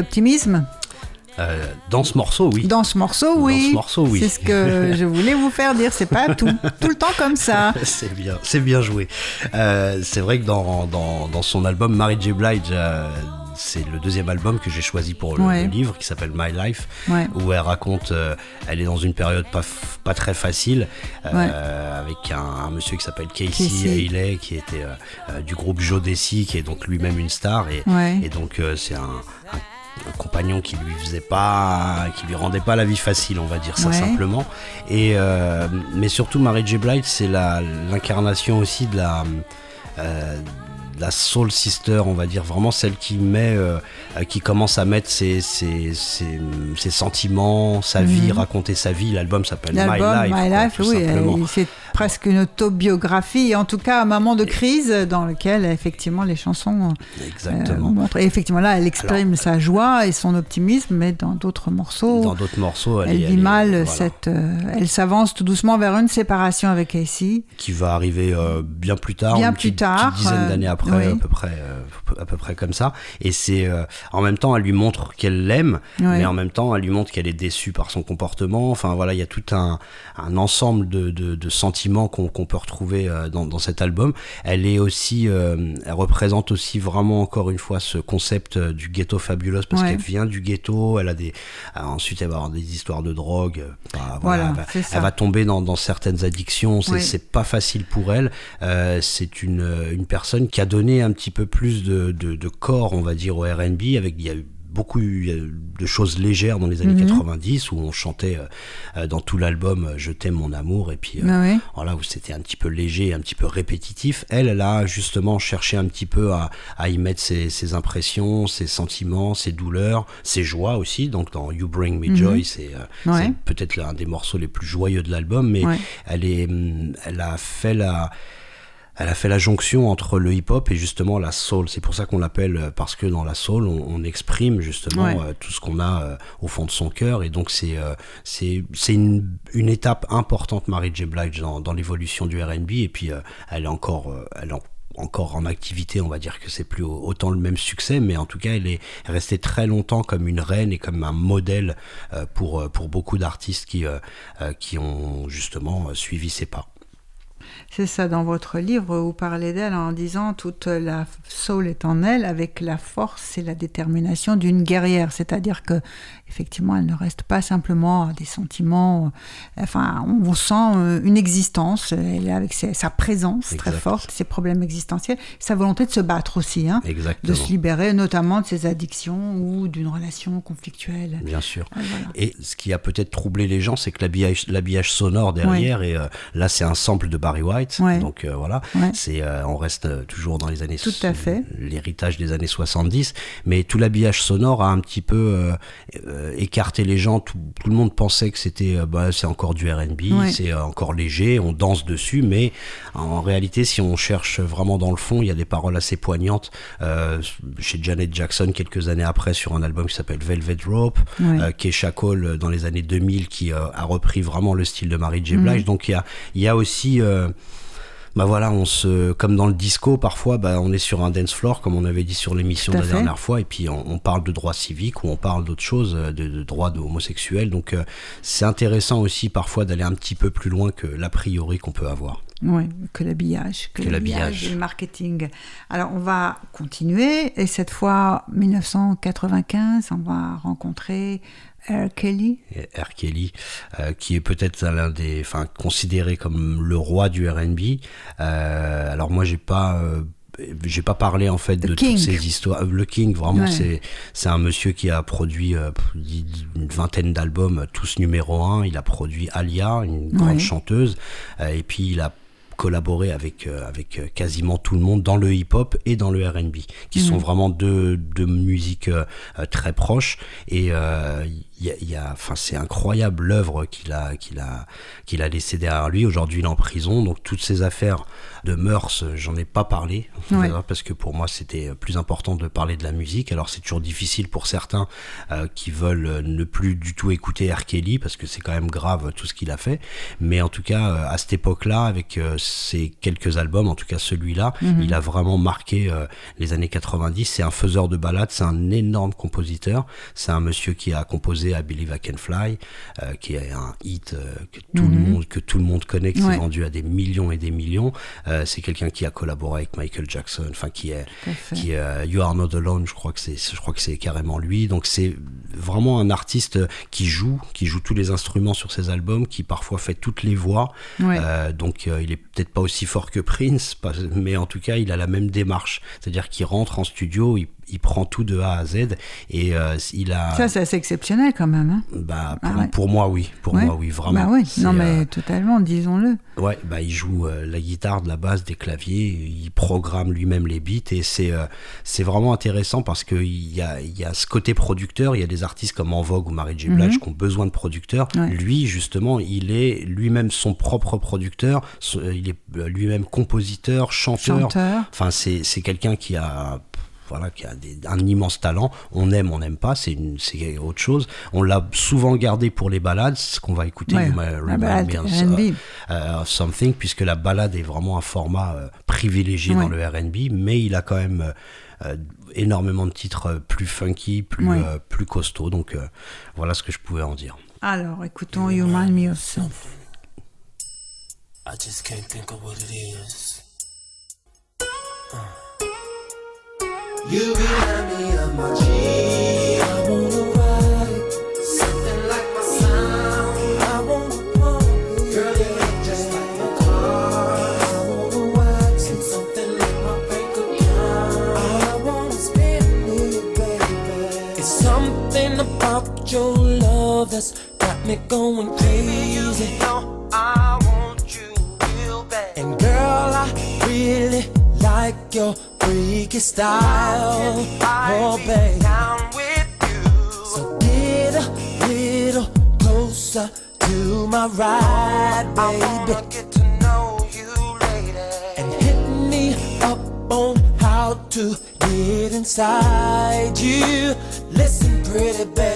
Speaker 5: My friend.
Speaker 2: Quel optimisme
Speaker 1: Euh, dans ce morceau, oui.
Speaker 2: Dans ce morceau,
Speaker 1: Dans
Speaker 2: oui.
Speaker 1: ce morceau, oui.
Speaker 2: C'est ce que je voulais vous faire dire. C'est pas tout, *laughs* tout le temps comme ça. *laughs*
Speaker 1: c'est bien, c'est bien joué. Euh, c'est vrai que dans, dans, dans son album Mary J. Blige, euh, c'est le deuxième album que j'ai choisi pour le,
Speaker 2: Ouais.
Speaker 1: le livre qui s'appelle My Life,
Speaker 2: Ouais.
Speaker 1: où elle raconte, euh, elle est dans une période pas, pas très facile, avec un, un monsieur qui s'appelle Casey,
Speaker 2: Casey.
Speaker 1: Haley, qui était du groupe Joe Desi, qui est donc lui-même une star, et, donc c'est un compagnon qui lui faisait pas, qui lui rendait pas la vie facile, on va dire ça
Speaker 2: Ouais.
Speaker 1: simplement. Et euh, mais surtout Mary J. Blige, c'est la l'incarnation aussi de la euh, de la soul sister, on va dire vraiment celle qui met, euh, euh, qui commence à mettre ses, ses, ses, ses sentiments, sa vie, raconter sa vie. L'album s'appelle My
Speaker 2: Mhm. L'album
Speaker 1: Life,
Speaker 2: My Life, oui, euh, c'est presque une autobiographie, en tout cas un moment de crise dans lequel effectivement les chansons euh,
Speaker 1: Exactement.
Speaker 2: montrent. Et effectivement là, elle exprime sa joie et son optimisme, mais dans d'autres morceaux,
Speaker 1: Dans d'autres morceaux, elle,
Speaker 2: vit
Speaker 1: elle
Speaker 2: mal
Speaker 1: voilà,
Speaker 2: cette. elle s'avance tout doucement vers une séparation avec Casey.
Speaker 1: qui va arriver bien plus tard,
Speaker 2: Bien
Speaker 1: une
Speaker 2: plus
Speaker 1: petite,
Speaker 2: tard,
Speaker 1: petite dizaine d'années après,
Speaker 2: oui.
Speaker 1: à peu près, euh, à peu près comme ça. Et c'est euh, en même temps, elle lui montre qu'elle l'aime, mais en même temps, elle lui montre qu'elle est déçue par son comportement. Enfin voilà, il y a tout un, un ensemble de, de, de sentiments qu'on peut retrouver euh, dans, dans cet album. Elle est aussi, euh, elle représente aussi vraiment encore une fois ce concept du ghetto fabulous parce qu'elle vient du ghetto. Elle a des, ensuite elle va avoir des histoires de drogue. bah,
Speaker 2: Voilà,
Speaker 1: elle va- elle tomber dans, dans certaines addictions. C'est pas facile pour elle. C'est une, une personne qui a donné un petit peu plus de, de, de corps, on va dire, au R&B. Avec il y a eu beaucoup de choses légères dans les années
Speaker 2: Mhm.
Speaker 1: 90 où on chantait euh, euh, dans tout l'album euh, Je t'aime mon amour et puis euh,
Speaker 2: Ah ouais.
Speaker 1: voilà où c'était un petit peu léger, un petit peu répétitif. Elle, elle a justement cherché un petit peu à, à y mettre ses, ses impressions, ses sentiments, ses douleurs, ses joies aussi. Donc dans You Bring Me Joy, c'est euh,
Speaker 2: Ouais.
Speaker 1: peut-être l'un des morceaux les plus joyeux de l'album, mais
Speaker 2: Ouais.
Speaker 1: elle est, hum, elle a fait la elle a fait la jonction entre le hip-hop et justement la soul. C'est pour ça qu'on l'appelle, euh, parce que dans la soul, on, on exprime justement
Speaker 2: Ouais.
Speaker 1: euh, tout ce qu'on a euh, au fond de son cœur. Et donc, c'est euh, c'est c'est une, une étape importante, Mary J. Blige, dans, dans l'évolution du RB. Et puis, euh, elle est encore. euh, elle est en- encore en activité, on va dire que c'est plus au- autant le même succès, mais en tout cas, elle est restée très longtemps comme une reine et comme un modèle pour, pour beaucoup d'artistes qui, qui ont justement suivi ses pas.
Speaker 2: C'est ça, dans votre livre, vous parlez d'elle en disant toute la soul est en elle avec la force et la détermination d'une guerrière. C'est-à-dire que, effectivement, elle ne reste pas simplement des sentiments. euh, Enfin, on sent euh, une existence. Elle est avec ses- sa présence très forte, ses problèmes existentiels, sa volonté de se battre aussi, hein, de se libérer notamment de ses addictions ou d'une relation conflictuelle.
Speaker 1: Bien sûr.
Speaker 2: Euh, voilà.
Speaker 1: Et ce qui a peut-être troublé les gens, c'est que l'habillage, sonore derrière, et euh, là c'est un sample de Barry White,
Speaker 2: Ouais.
Speaker 1: donc euh, voilà,
Speaker 2: Ouais.
Speaker 1: c'est, euh, on reste euh, toujours dans les années
Speaker 2: Tout à fait.
Speaker 1: l'héritage des années 70, mais tout l'habillage sonore a un petit peu euh, écarté les gens, tout, tout le monde pensait que c'était, bah, c'est encore du R&B,
Speaker 2: Ouais.
Speaker 1: c'est encore léger, on danse dessus, mais en réalité, si on cherche vraiment dans le fond, il y a des paroles assez poignantes. Chez Janet Jackson, quelques années après, sur un album qui s'appelle Velvet Rope, euh, Keisha Cole dans les années 2000, qui a repris vraiment le style de Mary
Speaker 2: Mm.
Speaker 1: J. Blige. Donc il y a, y a aussi... euh, bah voilà, on se, comme dans le disco, parfois, bah, on est sur un dance floor, comme on avait dit sur l'émission de la
Speaker 2: fait.
Speaker 1: dernière fois, et puis on, on parle de droits civiques ou on parle d'autres choses, euh, de, de droits homosexuels. Donc euh, c'est intéressant aussi parfois d'aller un petit peu plus loin que l'a priori qu'on peut avoir.
Speaker 2: Oui, que l'habillage, que,
Speaker 1: Que
Speaker 2: l'habillage
Speaker 1: l'habillage.
Speaker 2: et le marketing. Alors on va continuer et cette fois 1995, on va rencontrer R. Kelly.
Speaker 1: Et R. Kelly, euh, qui est peut-être l'un des, enfin, considéré comme le roi du R&B. Euh, alors moi, j'ai pas, euh, j'ai pas parlé en fait
Speaker 2: The
Speaker 1: de
Speaker 2: King.
Speaker 1: toutes ces histoires. Le King, vraiment,
Speaker 2: Ouais.
Speaker 1: c'est, c'est un monsieur qui a produit euh, une vingtaine d'albums, tous numéro un. Il a produit Alia, une grande
Speaker 2: Ouais.
Speaker 1: chanteuse, euh, et puis il a collaboré avec, euh, avec quasiment tout le monde dans le hip-hop et dans le R&B, qui
Speaker 2: Mhm.
Speaker 1: sont vraiment deux, deux musiques très proches. Et y a, y a- enfin, c'est incroyable l'œuvre qu'il a, qu'il a, qu'il a laissé derrière lui. Aujourd'hui, il est en prison, donc toutes ces affaires de mœurs, euh, j'en ai pas parlé,
Speaker 2: Ouais.
Speaker 1: parce que pour moi, c'était plus important de parler de la musique. Alors, c'est toujours difficile pour certains euh, qui veulent euh, ne plus du tout écouter R. Kelly, parce que c'est quand même grave tout ce qu'il a fait. Mais en tout cas, euh, à cette époque-là, avec euh, ces quelques albums, en tout cas celui-là, il a vraiment marqué euh, les années 90. C'est un faiseur de ballades, c'est un énorme compositeur. C'est un monsieur qui a composé I Believe I Can Fly, euh, qui est un hit euh, que tout le monde que tout le monde connaît, qui
Speaker 2: Ouais.
Speaker 1: s'est vendu à des millions et des millions. Euh, c'est quelqu'un qui a collaboré avec Michael Jackson, enfin qui est
Speaker 2: à
Speaker 1: qui est You Are Not Alone, je crois que c'est je crois que c'est carrément lui. Donc c'est vraiment un artiste qui joue, qui joue tous les instruments sur ses albums, qui parfois fait toutes les voix.
Speaker 2: Ouais.
Speaker 1: Donc il est peut-être pas aussi fort que Prince, mais en tout cas il a la même démarche, c'est-à-dire qu'il rentre en studio, il, il prend tout de A à Z et euh, il a
Speaker 2: Ça, c'est assez exceptionnel quand même. Hein
Speaker 1: bah,
Speaker 2: Ah
Speaker 1: pour,
Speaker 2: ouais.
Speaker 1: pour moi oui, pour
Speaker 2: Ouais.
Speaker 1: moi oui, vraiment.
Speaker 2: Bah non mais
Speaker 1: euh,
Speaker 2: totalement, disons-le.
Speaker 1: Ouais, bah il joue euh, la guitare, de la basse, des claviers, il programme lui-même les beats et c'est c'est vraiment intéressant parce que il y a il y a ce côté producteur, il y a des artistes comme En Vogue ou Mary J Blige qui ont besoin de producteurs. Lui justement, il est lui-même son propre producteur, il est lui-même compositeur, chanteur.
Speaker 2: Chanteur.
Speaker 1: Enfin c'est c'est quelqu'un qui a voilà, qui a des- un immense talent. On aime, on n'aime pas, c'est autre chose. On l'a souvent gardé pour les balades, ce qu'on va écouter.
Speaker 2: Ouais,
Speaker 1: You Might
Speaker 2: la
Speaker 1: Remind
Speaker 2: balade
Speaker 1: Me of- of Something, puisque la balade est vraiment un format euh, privilégié dans le RB, mais il a quand même euh, euh, énormément de titres euh, plus funky, plus,
Speaker 2: Ouais.
Speaker 1: euh, plus costauds. Donc euh, voilà ce que je pouvais en dire.
Speaker 2: Alors, écoutons You Mind Me of Something.
Speaker 6: I just can't think of what it is.
Speaker 7: You remind me of my G. I wanna ride something like my sound. I wanna pump. Girl, you look just like my car. I wanna wax and something like my bank account. I wanna spend it, baby.
Speaker 6: It's something about your love that's got me going crazy. Freaky style. Oh, babe.
Speaker 7: down with you.
Speaker 6: So get a little closer to my ride,
Speaker 7: I
Speaker 6: baby.
Speaker 7: wanna get to know you, lady.
Speaker 6: and hit me up on how to get inside you. Listen, pretty baby,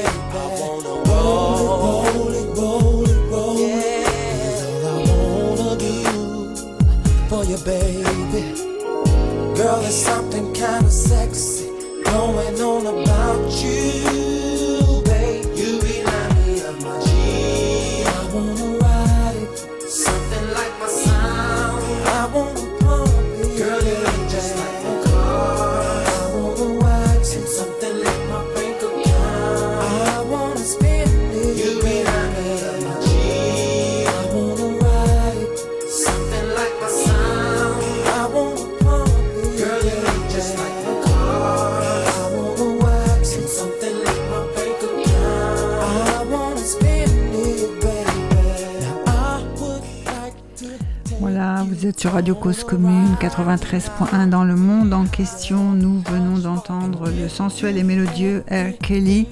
Speaker 2: sur Radio Cause Commune 93.1 dans le monde en question. Nous venons d'entendre le sensuel et mélodieux R. Kelly.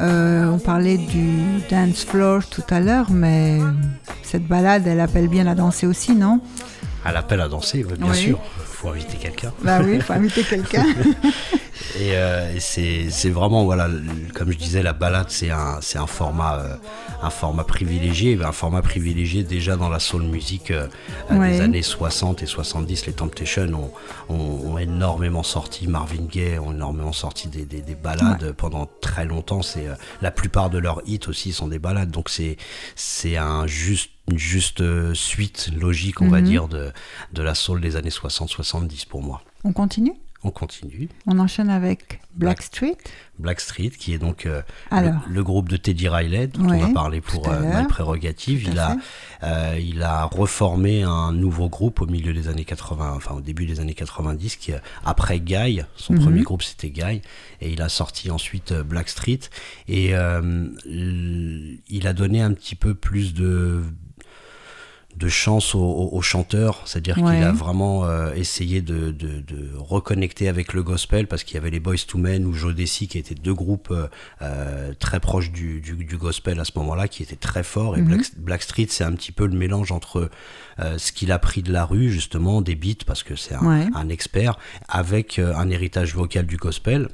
Speaker 2: Euh, on parlait du dance floor tout à l'heure, mais cette balade, elle appelle bien à danser aussi, non?
Speaker 1: À l'appel à danser, bien
Speaker 2: Oui.
Speaker 1: sûr. faut inviter quelqu'un.
Speaker 2: Bah oui, il faut *laughs* inviter quelqu'un.
Speaker 1: Et, euh, et c'est vraiment, voilà, comme je disais, la balade, c'est un, c'est un, format, euh, un format privilégié. Un format privilégié déjà dans la soul music euh,
Speaker 2: Ouais.
Speaker 1: des années 60 et 70. Les Temptations ont, ont, ont énormément sorti, Marvin Gaye ont énormément sorti des, des, des balades pendant très longtemps. C'est euh, La plupart de leurs hits aussi sont des balades. Donc c'est c'est un juste une juste euh, suite logique, on va
Speaker 2: Mhm.
Speaker 1: dire, de, de la soul des années 60-70 pour moi.
Speaker 2: On continue?
Speaker 1: On continue.
Speaker 2: On enchaîne avec Blackstreet.
Speaker 1: Blackstreet, qui est donc euh,
Speaker 2: Alors.
Speaker 1: le, le groupe de Teddy Riley, dont
Speaker 2: Ouais,
Speaker 1: on a parlé pour euh. My Prérogative. Il a, euh, il a reformé un nouveau groupe au milieu des années 80, enfin au début des années 90, qui, euh, après Guy, son
Speaker 2: Mhm.
Speaker 1: premier groupe c'était Guy, et il a sorti ensuite Blackstreet, et il a donné un petit peu plus de de chance au, au- au chanteur, c'est-à-dire
Speaker 2: Ouais.
Speaker 1: qu'il a vraiment euh, essayé de, de- de reconnecter avec le gospel parce qu'il y avait les Boys to Men ou Joe Desi qui étaient deux groupes euh, euh, très proches du, du- du gospel à ce moment-là, qui étaient très forts. Et
Speaker 2: Mhm.
Speaker 1: Black, Blackstreet, c'est un petit peu le mélange entre euh, ce qu'il a pris de la rue, justement, des beats, parce que c'est un,
Speaker 2: Ouais.
Speaker 1: un expert, avec un héritage vocal du gospel.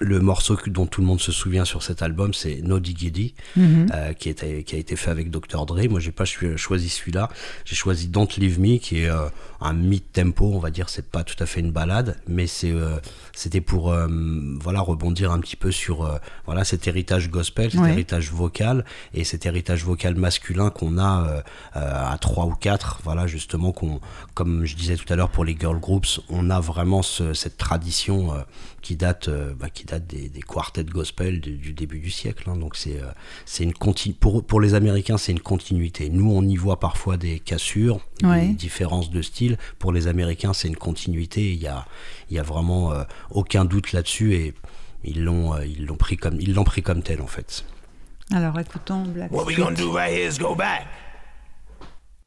Speaker 1: Le morceau dont tout le monde se souvient sur cet album, c'est No Diggity,
Speaker 2: Mhm.
Speaker 1: euh, qui, était, qui a été fait avec Dr. Dre. Moi, j'ai pas cho- choisi celui-là. J'ai choisi Don't Leave Me, qui est euh, un mid-tempo, on va dire. C'est pas tout à fait une balade, mais c'est, euh, c'était pour euh, voilà, rebondir un petit peu sur euh, voilà, cet héritage gospel, cet
Speaker 2: Ouais.
Speaker 1: héritage vocal et cet héritage vocal masculin qu'on a euh, à trois ou quatre. Voilà, justement, qu'on, comme je disais tout à l'heure pour les girl groups, on a vraiment ce- cette tradition qui date, bah, qui date des, des quartets gospel du, du début du siècle. hein. Donc c'est, c'est une pour, pour les Américains, c'est une continuité. Nous, on y voit parfois des cassures,
Speaker 2: Ouais.
Speaker 1: des différences de style. Pour les Américains, c'est une continuité. Il y a, il y a vraiment euh, aucun doute là-dessus et ils l'ont, euh, ils l'ont pris comme, ils l'ont pris comme tel en fait.
Speaker 2: Alors écoutons Black
Speaker 7: What we gonna do right here is go back.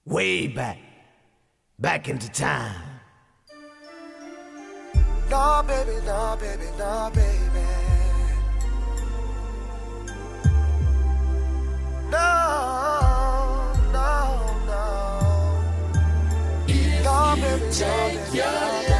Speaker 7: Way back. Back into time. No, baby, no, baby, no, baby. No, no, no. No, baby, no, baby, no,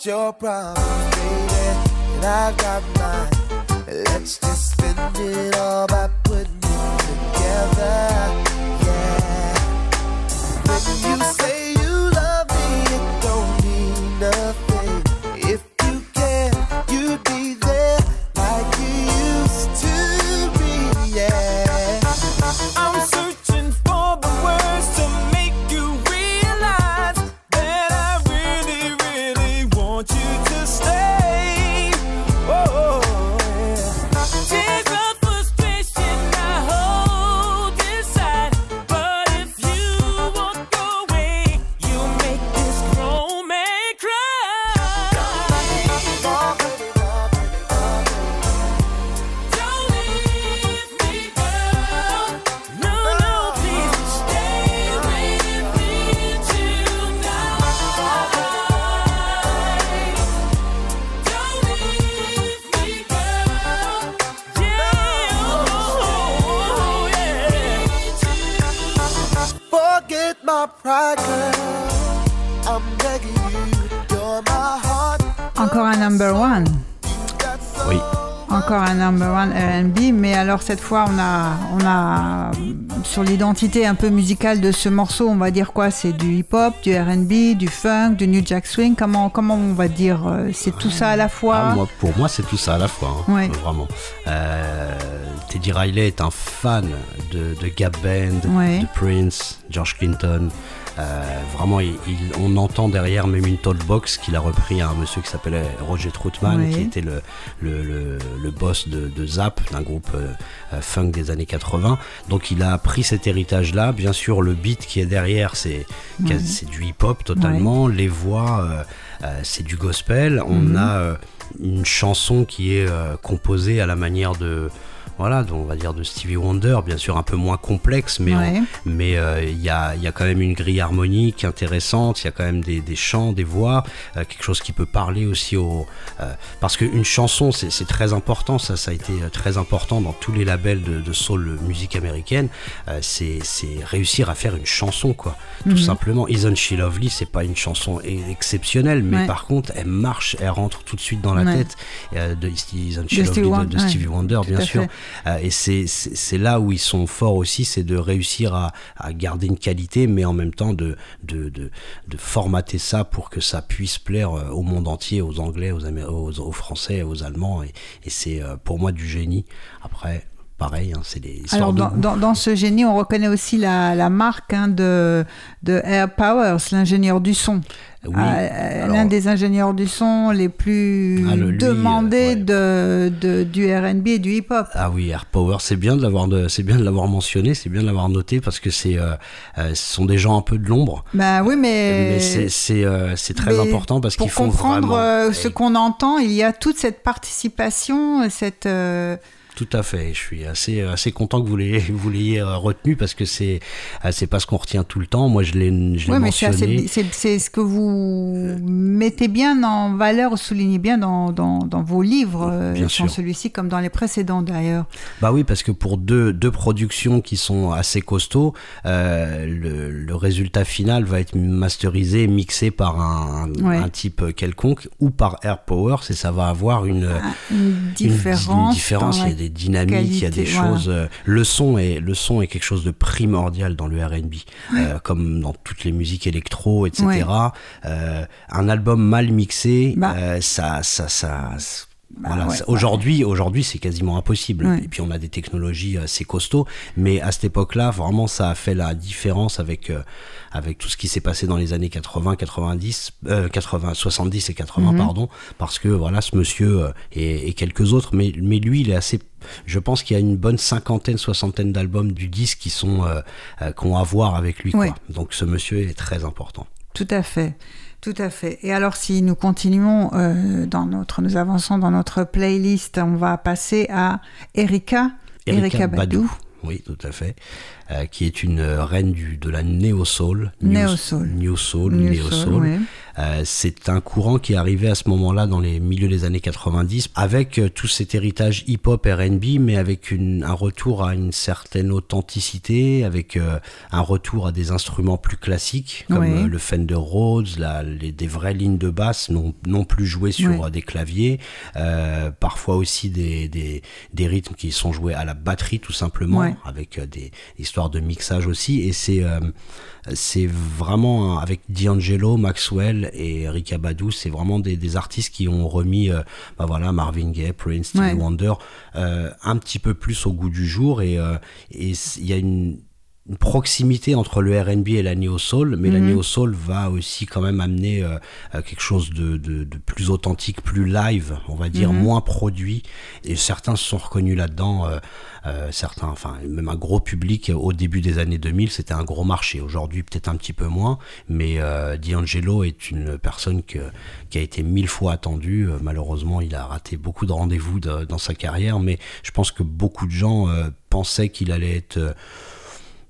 Speaker 7: got your problems, baby, and I've got mine. Let's just spend it all
Speaker 2: cette fois on a, on a sur l'identité un peu musicale de ce morceau, on va dire quoi? C'est du hip-hop, du R&B, du funk, du New Jack Swing? Comment, comment on va dire euh, C'est tout ça à la fois?
Speaker 1: Ah, moi, pour moi, c'est tout ça à la fois, hein,
Speaker 2: Ouais.
Speaker 1: vraiment. Euh, Teddy Riley est un fan de, de Gap Band,
Speaker 2: Ouais.
Speaker 1: de Prince, George Clinton. Euh, vraiment, il- il- on entend derrière même une talkbox qu'il a repris à un monsieur qui s'appelait Roger Troutman,
Speaker 2: Ouais.
Speaker 1: qui était le, le, le- le boss de, de Zap, d'un groupe euh, euh, funk des années 80. Donc il a pris cet héritage-là. Bien sûr, le beat qui est derrière, c'est
Speaker 2: Ouais.
Speaker 1: du hip-hop totalement. Les voix, euh, euh, c'est du gospel. On
Speaker 2: Mhm.
Speaker 1: a une chanson qui est composée à la manière de voilà, donc on va dire de Stevie Wonder, bien sûr un peu moins complexe, mais
Speaker 2: Ouais.
Speaker 1: mais euh, il y, a, y a quand même une grille harmonique intéressante, il y a quand même des, des chants, des voix, euh, quelque chose qui peut parler aussi au... euh, parce qu'une chanson, c'est très important, ça, ça a été très important dans tous les labels de, de soul musique américaine, c'est réussir à faire une chanson, quoi. Tout
Speaker 2: Mhm.
Speaker 1: simplement, Isn't She Lovely, c'est pas une chanson e- exceptionnelle, mais
Speaker 2: Ouais.
Speaker 1: par contre, elle marche, elle rentre tout de suite dans la
Speaker 2: Ouais.
Speaker 1: tête de Isn't She
Speaker 2: De
Speaker 1: Lovely
Speaker 2: Stevie
Speaker 1: de, Stevie Wonder, bien sûr.
Speaker 2: fait.
Speaker 1: Euh, et c'est là où ils sont forts aussi, c'est de réussir à, à garder une qualité, mais en même temps de, de, de, de formater ça pour que ça puisse plaire euh, au monde entier, aux Anglais, aux, Amé- aux, aux Français, aux Allemands. Et, et c'est euh, pour moi du génie. Après, pareil, hein, c'est des histoires
Speaker 2: Alors, dans- dans ce génie, on reconnaît aussi la, la marque hein, de, de Air Powers, l'ingénieur du son.
Speaker 1: Oui,
Speaker 2: Ah, euh,
Speaker 1: alors-
Speaker 2: L'un des ingénieurs du son les plus
Speaker 1: Ah, le- lui,
Speaker 2: demandés
Speaker 1: euh,
Speaker 2: de, de- du R&B et du hip-hop.
Speaker 1: Ah oui, Air Power, c'est bien de l'avoir, de- c'est bien de l'avoir mentionné, c'est bien de l'avoir noté parce que c'est, euh, euh, ce sont des gens un peu de l'ombre,
Speaker 2: Ben oui, mais,
Speaker 1: mais c'est, c'est, c'est très
Speaker 2: mais
Speaker 1: important parce
Speaker 2: pour
Speaker 1: qu'ils font
Speaker 2: comprendre
Speaker 1: vraiment.
Speaker 2: euh, ce qu'on entend, il y a toute cette participation, cette
Speaker 1: Tout à fait. Je suis assez, assez content que vous l'ayez, vous l'ayez euh, retenu parce que c'est, euh, c'est pas ce qu'on retient tout le temps. Moi, je l'ai, je l'ai
Speaker 2: Ouais, mais c'est
Speaker 1: mentionné.
Speaker 2: c'est ce que vous mettez bien en valeur, soulignez bien dans, dans, dans vos livres, euh,
Speaker 1: Bien
Speaker 2: dans celui-ci comme dans les précédents d'ailleurs.
Speaker 1: Bah oui, parce que pour deux, deux productions qui sont assez costauds, euh, le, le résultat final va être masterisé, mixé par un,
Speaker 2: Ouais.
Speaker 1: un type quelconque ou par Air Power, et ça va avoir une,
Speaker 2: Une
Speaker 1: une-
Speaker 2: différence.
Speaker 1: une différence,
Speaker 2: dans
Speaker 1: il y a des dynamiques, il y a des
Speaker 2: qualité, voilà.
Speaker 1: choses. euh, le son est le son est quelque chose de primordial dans le R&B, euh, comme dans toutes les musiques électro, etc. Euh, un album mal mixé,
Speaker 2: Bah.
Speaker 1: euh, ça, ça, ça.
Speaker 2: Bah
Speaker 1: voilà,
Speaker 2: ouais,
Speaker 1: ça-
Speaker 2: ouais.
Speaker 1: aujourd'hui, aujourd'hui, c'est quasiment impossible.
Speaker 2: Ouais.
Speaker 1: Et puis on a des technologies assez costauds, mais à cette époque-là, vraiment, ça a fait la différence avec euh, avec tout ce qui s'est passé dans les années 80, 90, euh, 80, 70 et 80,
Speaker 2: Mhm.
Speaker 1: pardon, parce que voilà, ce monsieur euh, et, et quelques autres, mais mais lui, il est assez. Je pense qu'il y a une bonne cinquantaine, soixantaine d'albums du disque qui sont euh, euh, qu'on à voir avec lui. Quoi. Donc ce monsieur est très important.
Speaker 2: Tout à fait. Tout à fait. Et alors, si nous continuons euh, dans notre, nous avançons dans notre playlist, on va passer à Erika, Erika, Badou.
Speaker 1: Oui, tout à fait. Euh, qui est une reine du, de la néo-soul.
Speaker 2: Néo-soul.
Speaker 1: New Soul,
Speaker 2: New
Speaker 1: néo-soul.
Speaker 2: Soul.
Speaker 1: Euh, c'est un courant qui est arrivé à ce moment-là dans les milieux des années 90 avec euh, tout cet héritage hip-hop R&B mais avec une, un retour à une certaine authenticité avec euh, un retour à des instruments plus classiques comme euh, le Fender Rhodes la- les, des vraies lignes de basse non, non plus jouées sur des claviers. Parfois aussi des, des, des rythmes qui sont joués à la batterie tout simplement
Speaker 2: Ouais.
Speaker 1: avec des histoires de mixage aussi. Et c'est c'est vraiment avec D'Angelo, Maxwell et Erika Badu, c'est vraiment des, des artistes qui ont remis euh, bah voilà, Marvin Gaye, Prince, Stevie
Speaker 2: Ouais.
Speaker 1: Wonder euh, un petit peu plus au goût du jour et euh, et il y a une une proximité entre le R&B et la neo soul, mais la
Speaker 2: Mhm.
Speaker 1: neo soul va aussi quand même amener euh, quelque chose de, de- de plus authentique, plus live, on va dire,
Speaker 2: Mhm.
Speaker 1: moins produit. Et certains se sont reconnus là-dedans. euh, euh, certains, enfin même un gros public au début des années 2000, c'était un gros marché. Aujourd'hui, peut-être un petit peu moins, mais D'Angelo est une personne que, qui a été mille fois attendue. Malheureusement, il a raté beaucoup de rendez-vous de- dans sa carrière, mais je pense que beaucoup de gens pensaient qu'il allait être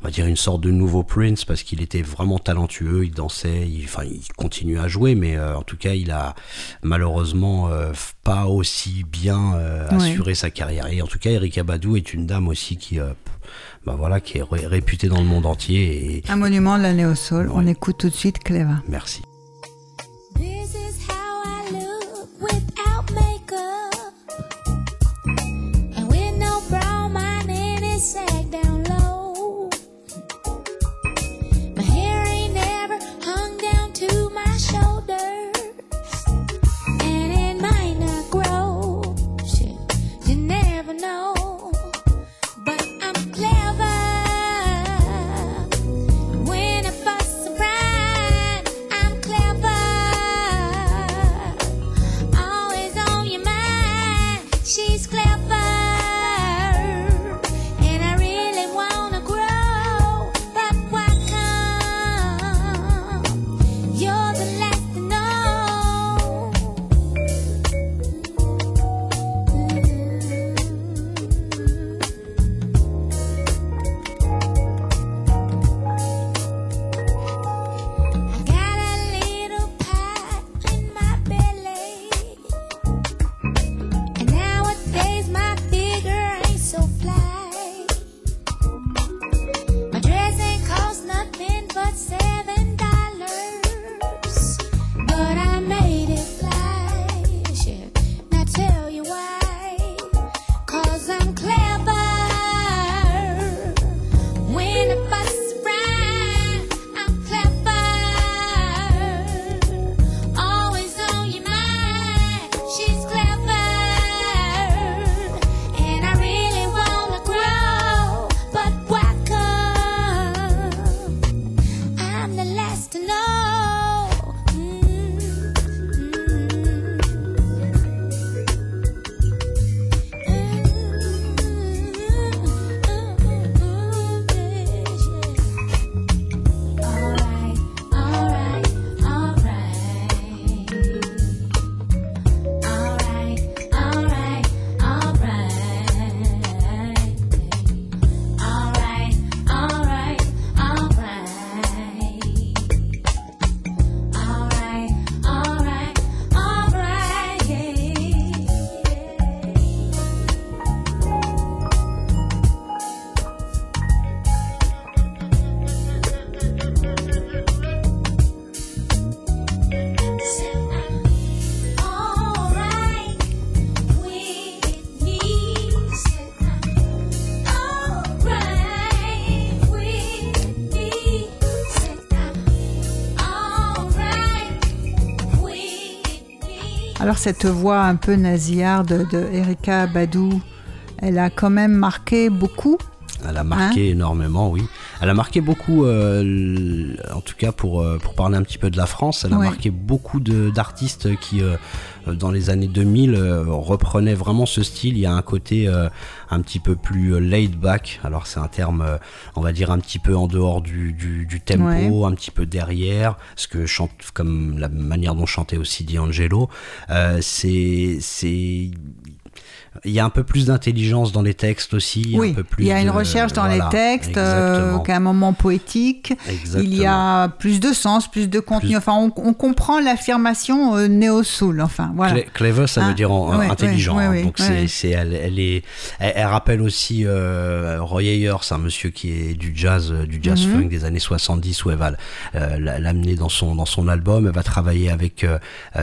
Speaker 1: on va dire une sorte de nouveau Prince parce qu'il était vraiment talentueux, il dansait, il, enfin il continue à jouer, mais euh, en tout cas il a malheureusement euh, pas aussi bien euh,
Speaker 2: Ouais.
Speaker 1: assuré sa carrière. Et en tout cas Erika Badu est une dame aussi qui, euh, bah voilà, qui est ré- réputée dans le monde entier. Et
Speaker 2: Un monument de la néo-soul. On
Speaker 1: Ouais.
Speaker 2: écoute tout de suite Cléva.
Speaker 1: merci.
Speaker 4: This is
Speaker 2: cette voix un peu nasillarde de Erika Badou, elle a quand même marqué beaucoup.
Speaker 1: Elle a marqué
Speaker 2: Hein
Speaker 1: énormément, oui. Elle a marqué beaucoup, euh, cas pour, euh, pour parler un petit peu de la France, elle a
Speaker 2: Ouais.
Speaker 1: marqué beaucoup d'artistes qui, euh, dans les années 2000, euh, reprenaient vraiment ce style. Il y a un côté euh, un petit peu plus laid back. Alors c'est un terme, on va dire, un petit peu en dehors du, du, du tempo,
Speaker 2: Ouais.
Speaker 1: un petit peu derrière, ce que chante, comme la manière dont chantait aussi D'Angelo. C'est... il y a un peu plus d'intelligence dans les textes aussi.
Speaker 2: oui,
Speaker 1: un peu plus
Speaker 2: il y a une
Speaker 1: de-
Speaker 2: recherche dans
Speaker 1: voilà,
Speaker 2: les textes, euh,
Speaker 1: exactement.
Speaker 2: qu'à un moment poétique.
Speaker 1: Exactement.
Speaker 2: Il y a plus de sens, plus de contenu.
Speaker 1: Plus-
Speaker 2: Enfin, on, on comprend l'affirmation euh, néo-soul. Enfin, voilà.
Speaker 1: Clever, ça
Speaker 2: Hein,
Speaker 1: veut dire en-
Speaker 2: ouais,
Speaker 1: intelligent.
Speaker 2: ouais,
Speaker 1: hein. Donc c'est, elle, elle est, elle, elle rappelle aussi euh, Roy Ayers, un monsieur qui est du jazz, euh, du jazz
Speaker 2: Mhm.
Speaker 1: funk des années 70 où elle va euh, la- l'amener dans son dans son album. Elle va travailler avec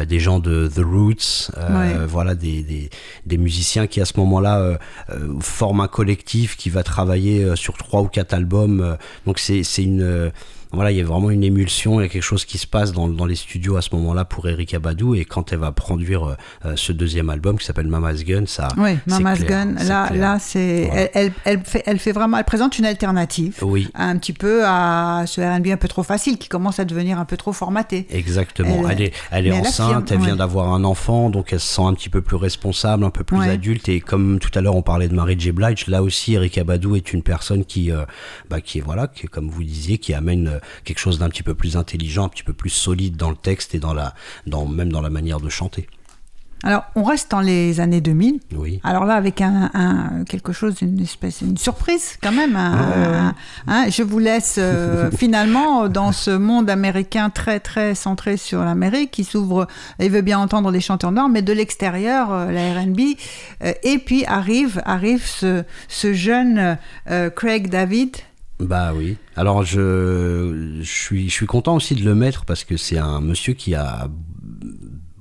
Speaker 1: des gens de The Roots, voilà des, des des musiciens qui à ce moment-là euh, euh, forment un collectif qui va travailler euh, sur trois ou quatre albums. donc c'est une voilà, il y a vraiment une émulsion, il y a quelque chose qui se passe dans, dans les studios à ce moment-là pour Erika Badou et quand elle va produire euh, euh, ce deuxième album qui s'appelle Mama's Gun, ça
Speaker 2: Oui, Mama's
Speaker 1: clair,
Speaker 2: Gun, là,
Speaker 1: clair.
Speaker 2: là, c'est,
Speaker 1: Voilà.
Speaker 2: elle, elle, fait, elle fait vraiment, elle présente une alternative,
Speaker 1: Oui,
Speaker 2: un petit peu à ce R&B un peu trop facile, qui commence à devenir un peu trop formaté.
Speaker 1: exactement.
Speaker 2: Elle-
Speaker 1: Elle, est, elle est enceinte, elle vient
Speaker 2: ouais.
Speaker 1: d'avoir un enfant, donc elle se sent un petit peu plus responsable, un peu plus
Speaker 2: Ouais.
Speaker 1: adulte. Et comme tout à l'heure on parlait de Mary J. Blige, là aussi Erika Badou est une personne qui, euh, bah, qui voilà, qui, comme vous disiez, qui amène quelque chose d'un petit peu plus intelligent, un petit peu plus solide dans le texte et dans la, dans même dans la manière de chanter.
Speaker 2: Alors, on reste dans les années 2000.
Speaker 1: Oui.
Speaker 2: Alors là, avec un, un- quelque chose, une espèce, une surprise quand même. un- un- hein, je vous laisse euh, *laughs* finalement dans ce monde américain très très centré sur l'Amérique, qui s'ouvre et veut bien entendre les chanteurs noirs, mais de l'extérieur, euh, la R&B. euh, et puis arrive arrive ce, ce jeune euh, Craig David.
Speaker 1: Bah oui. Alors je, suis je suis content aussi de le mettre parce que c'est un monsieur qui a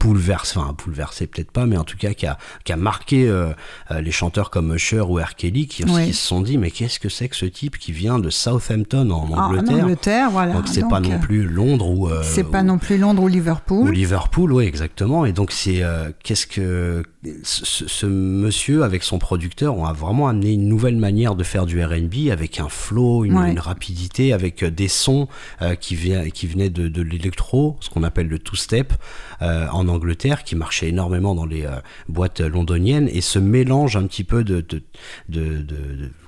Speaker 1: bouleversé, enfin bouleversé peut-être pas, mais en tout cas qui a, qui a marqué euh, euh, les chanteurs comme Usher ou R. Kelly qui, se sont dit mais qu'est-ce que c'est que ce type qui vient de Southampton en
Speaker 2: en
Speaker 1: Angleterre,
Speaker 2: Angleterre, voilà.
Speaker 1: donc c'est pas non plus Londres ou euh,
Speaker 2: C'est pas
Speaker 1: ou-
Speaker 2: non plus Londres ou
Speaker 1: ou
Speaker 2: Liverpool.
Speaker 1: Liverpool, oui, exactement. Et donc, c'est euh, qu'est-ce que ce, ce monsieur avec son producteur ont a vraiment amené une nouvelle manière de faire du R&B avec un flow, une,
Speaker 2: Ouais.
Speaker 1: une rapidité, avec des sons qui, vient, qui venaient de, de l'électro, ce qu'on appelle le two-step en Angleterre, qui marchait énormément dans les euh, boîtes londoniennes, et ce mélange un petit peu de,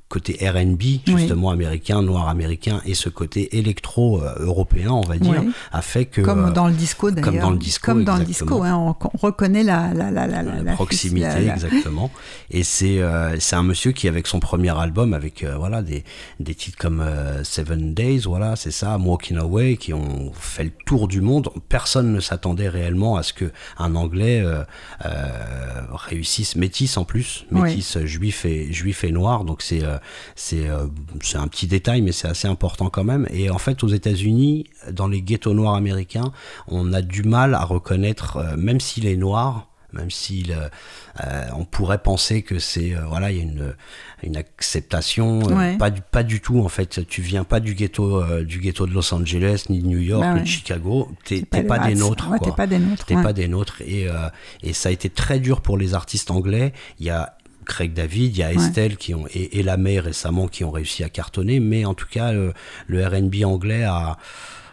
Speaker 1: côté R&B justement américain, noir américain, et ce côté électro euh, européen, on va dire,
Speaker 2: Oui.
Speaker 1: a fait que
Speaker 2: Comme
Speaker 1: euh,
Speaker 2: dans le disco d'ailleurs.
Speaker 1: comme dans le disco,
Speaker 2: Comme dans le disco, hein, on, on reconnaît la, la, la, la,
Speaker 1: la
Speaker 2: la-
Speaker 1: proximité
Speaker 2: la-
Speaker 1: exactement et c'est euh, un monsieur qui avec son premier album avec euh, voilà des des titres comme euh, Seven Days voilà c'est ça I'm Walking Away qui ont fait le tour du monde personne ne s'attendait réellement à ce que un anglais réussisse métis en plus
Speaker 2: Oui.
Speaker 1: métis juif et juif et noir donc c'est c'est euh, c'est un petit détail mais c'est assez important quand même. Et en fait aux États-Unis dans les ghettos noirs américains on a du mal à reconnaître euh, même s'il est noir même s'il euh, euh, on pourrait penser que c'est euh, voilà il y a une une acceptation euh, pas du pas du tout en fait. Tu viens pas du ghetto euh, du ghetto de Los Angeles ni de New York
Speaker 2: Bah
Speaker 1: ni de Chicago. T'es
Speaker 2: pas
Speaker 1: pas, des nôtres
Speaker 2: Ouais, t'es pas des nôtres,
Speaker 1: T'es pas des nôtres. Et euh, et ça a été très dur pour les artistes anglais. Il y a Craig David, il y a Estelle qui ont, et, et la May récemment qui ont réussi à cartonner, mais en tout cas, le, le RB anglais a,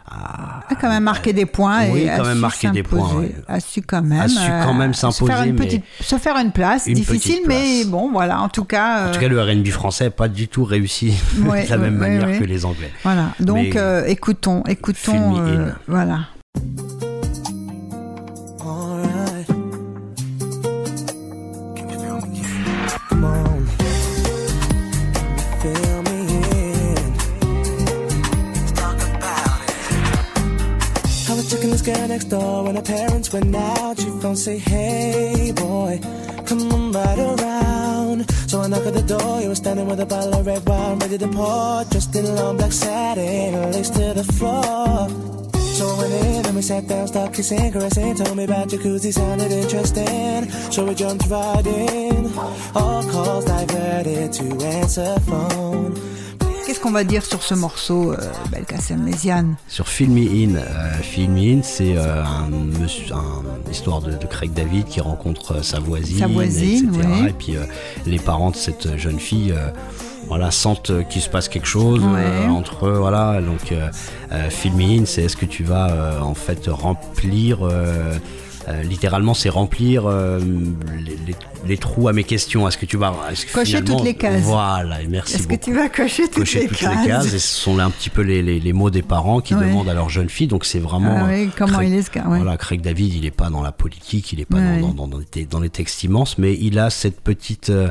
Speaker 1: a,
Speaker 2: quand même marqué des points
Speaker 1: Oui,
Speaker 2: et
Speaker 1: quand
Speaker 2: a
Speaker 1: même
Speaker 2: su
Speaker 1: marqué des
Speaker 2: s'imposer.
Speaker 1: points, ouais.
Speaker 2: A su quand même,
Speaker 1: A su quand même
Speaker 2: euh, se
Speaker 1: s'imposer,
Speaker 2: faire une
Speaker 1: mais-
Speaker 2: se faire une place,
Speaker 1: Une
Speaker 2: difficile, mais bon, voilà. En tout cas,
Speaker 1: En tout
Speaker 2: euh,
Speaker 1: cas, le RB français n'a pas du tout réussi *laughs*
Speaker 2: Ouais,
Speaker 1: de la même manière que les Anglais.
Speaker 2: voilà. Donc,
Speaker 1: mais-
Speaker 2: euh, écoutons, écoutons, voilà.
Speaker 8: Girl next door when her parents went out. She phone say, Hey boy, come on right around. So I knock at the door. You were standing with a bottle of red wine ready to pour, dressed in a long black satin, lace to the floor. So I went in and we sat down, started kissing, caressing. Told me about jacuzzi, sounded interesting. So we jumped right in. All calls diverted to answer phone.
Speaker 2: Qu'est-ce qu'on va dire sur ce morceau, euh, Belkacem Méziane
Speaker 1: Sur Fill Me In, euh, Fill Me In, c'est euh, un, un- histoire de, de Craig David qui rencontre euh, sa voisine,
Speaker 2: Sa voisine,
Speaker 1: etc.
Speaker 2: oui.
Speaker 1: Et puis euh, les parents de cette jeune fille. voilà, sentent qu'il se passe quelque chose euh, entre eux, voilà. Donc, euh, euh, In, c'est est-ce que tu vas en fait remplir, littéralement, c'est remplir les, les- les trous à mes questions. Est-ce que tu vas est-ce que
Speaker 2: Cocher toutes les cases.
Speaker 1: Voilà, merci
Speaker 2: Est-ce que tu vas cocher toutes,
Speaker 1: cocher
Speaker 2: les,
Speaker 1: toutes
Speaker 2: cases
Speaker 1: les cases et ce sont là un petit peu les, les- les mots des parents qui
Speaker 2: Ouais.
Speaker 1: demandent à leur jeune fille donc c'est vraiment
Speaker 2: Ah oui, comment
Speaker 1: Craig-
Speaker 2: il est ce ouais.
Speaker 1: voilà Craig David il est pas dans la politique il est pas dans, dans, dans, dans les textes immenses mais il a cette petite euh,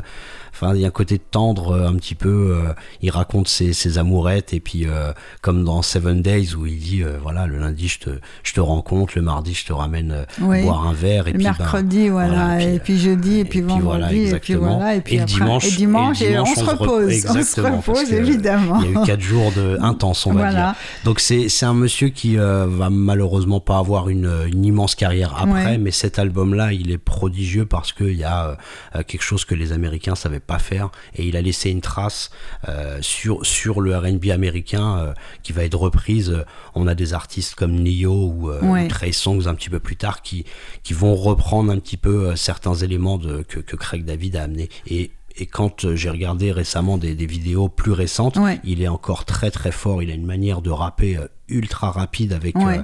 Speaker 1: Enfin, il y a un côté tendre euh, un petit peu. euh, il raconte ses, ses amourettes et puis euh, comme dans Seven Days où il dit voilà le lundi je te je te rencontre, le mardi je te ramène
Speaker 2: Oui.
Speaker 1: boire un verre et
Speaker 2: Le
Speaker 1: puis ben,
Speaker 2: mercredi, voilà, et puis jeudi, et puis vendredi,
Speaker 1: voilà,
Speaker 2: et puis voilà, et puis
Speaker 1: le
Speaker 2: après-
Speaker 1: dimanche,
Speaker 2: et dimanche, et on se
Speaker 1: re-
Speaker 2: repose, on se repose, évidemment.
Speaker 1: Il y a eu quatre jours de *laughs* intense, on va
Speaker 2: Voilà.
Speaker 1: dire. Donc c'est un monsieur qui euh, va malheureusement pas avoir une, une immense carrière après,
Speaker 2: Ouais.
Speaker 1: mais cet album-là, il est prodigieux parce qu'il y a euh, quelque chose que les Américains savaient pas faire et il a laissé une trace euh, sur sur le R&B américain euh, qui va être reprise. On a des artistes comme Neo ou,
Speaker 2: Ouais.
Speaker 1: ou Trey Songz un petit peu plus tard qui qui vont reprendre un petit peu certains éléments de, que, que Craig David a amené et et quand euh, j'ai regardé récemment des, des vidéos plus récentes,
Speaker 2: Ouais.
Speaker 1: il est encore très très fort. Il a une manière de rapper euh, ultra rapide avec.
Speaker 2: Ouais.
Speaker 1: euh,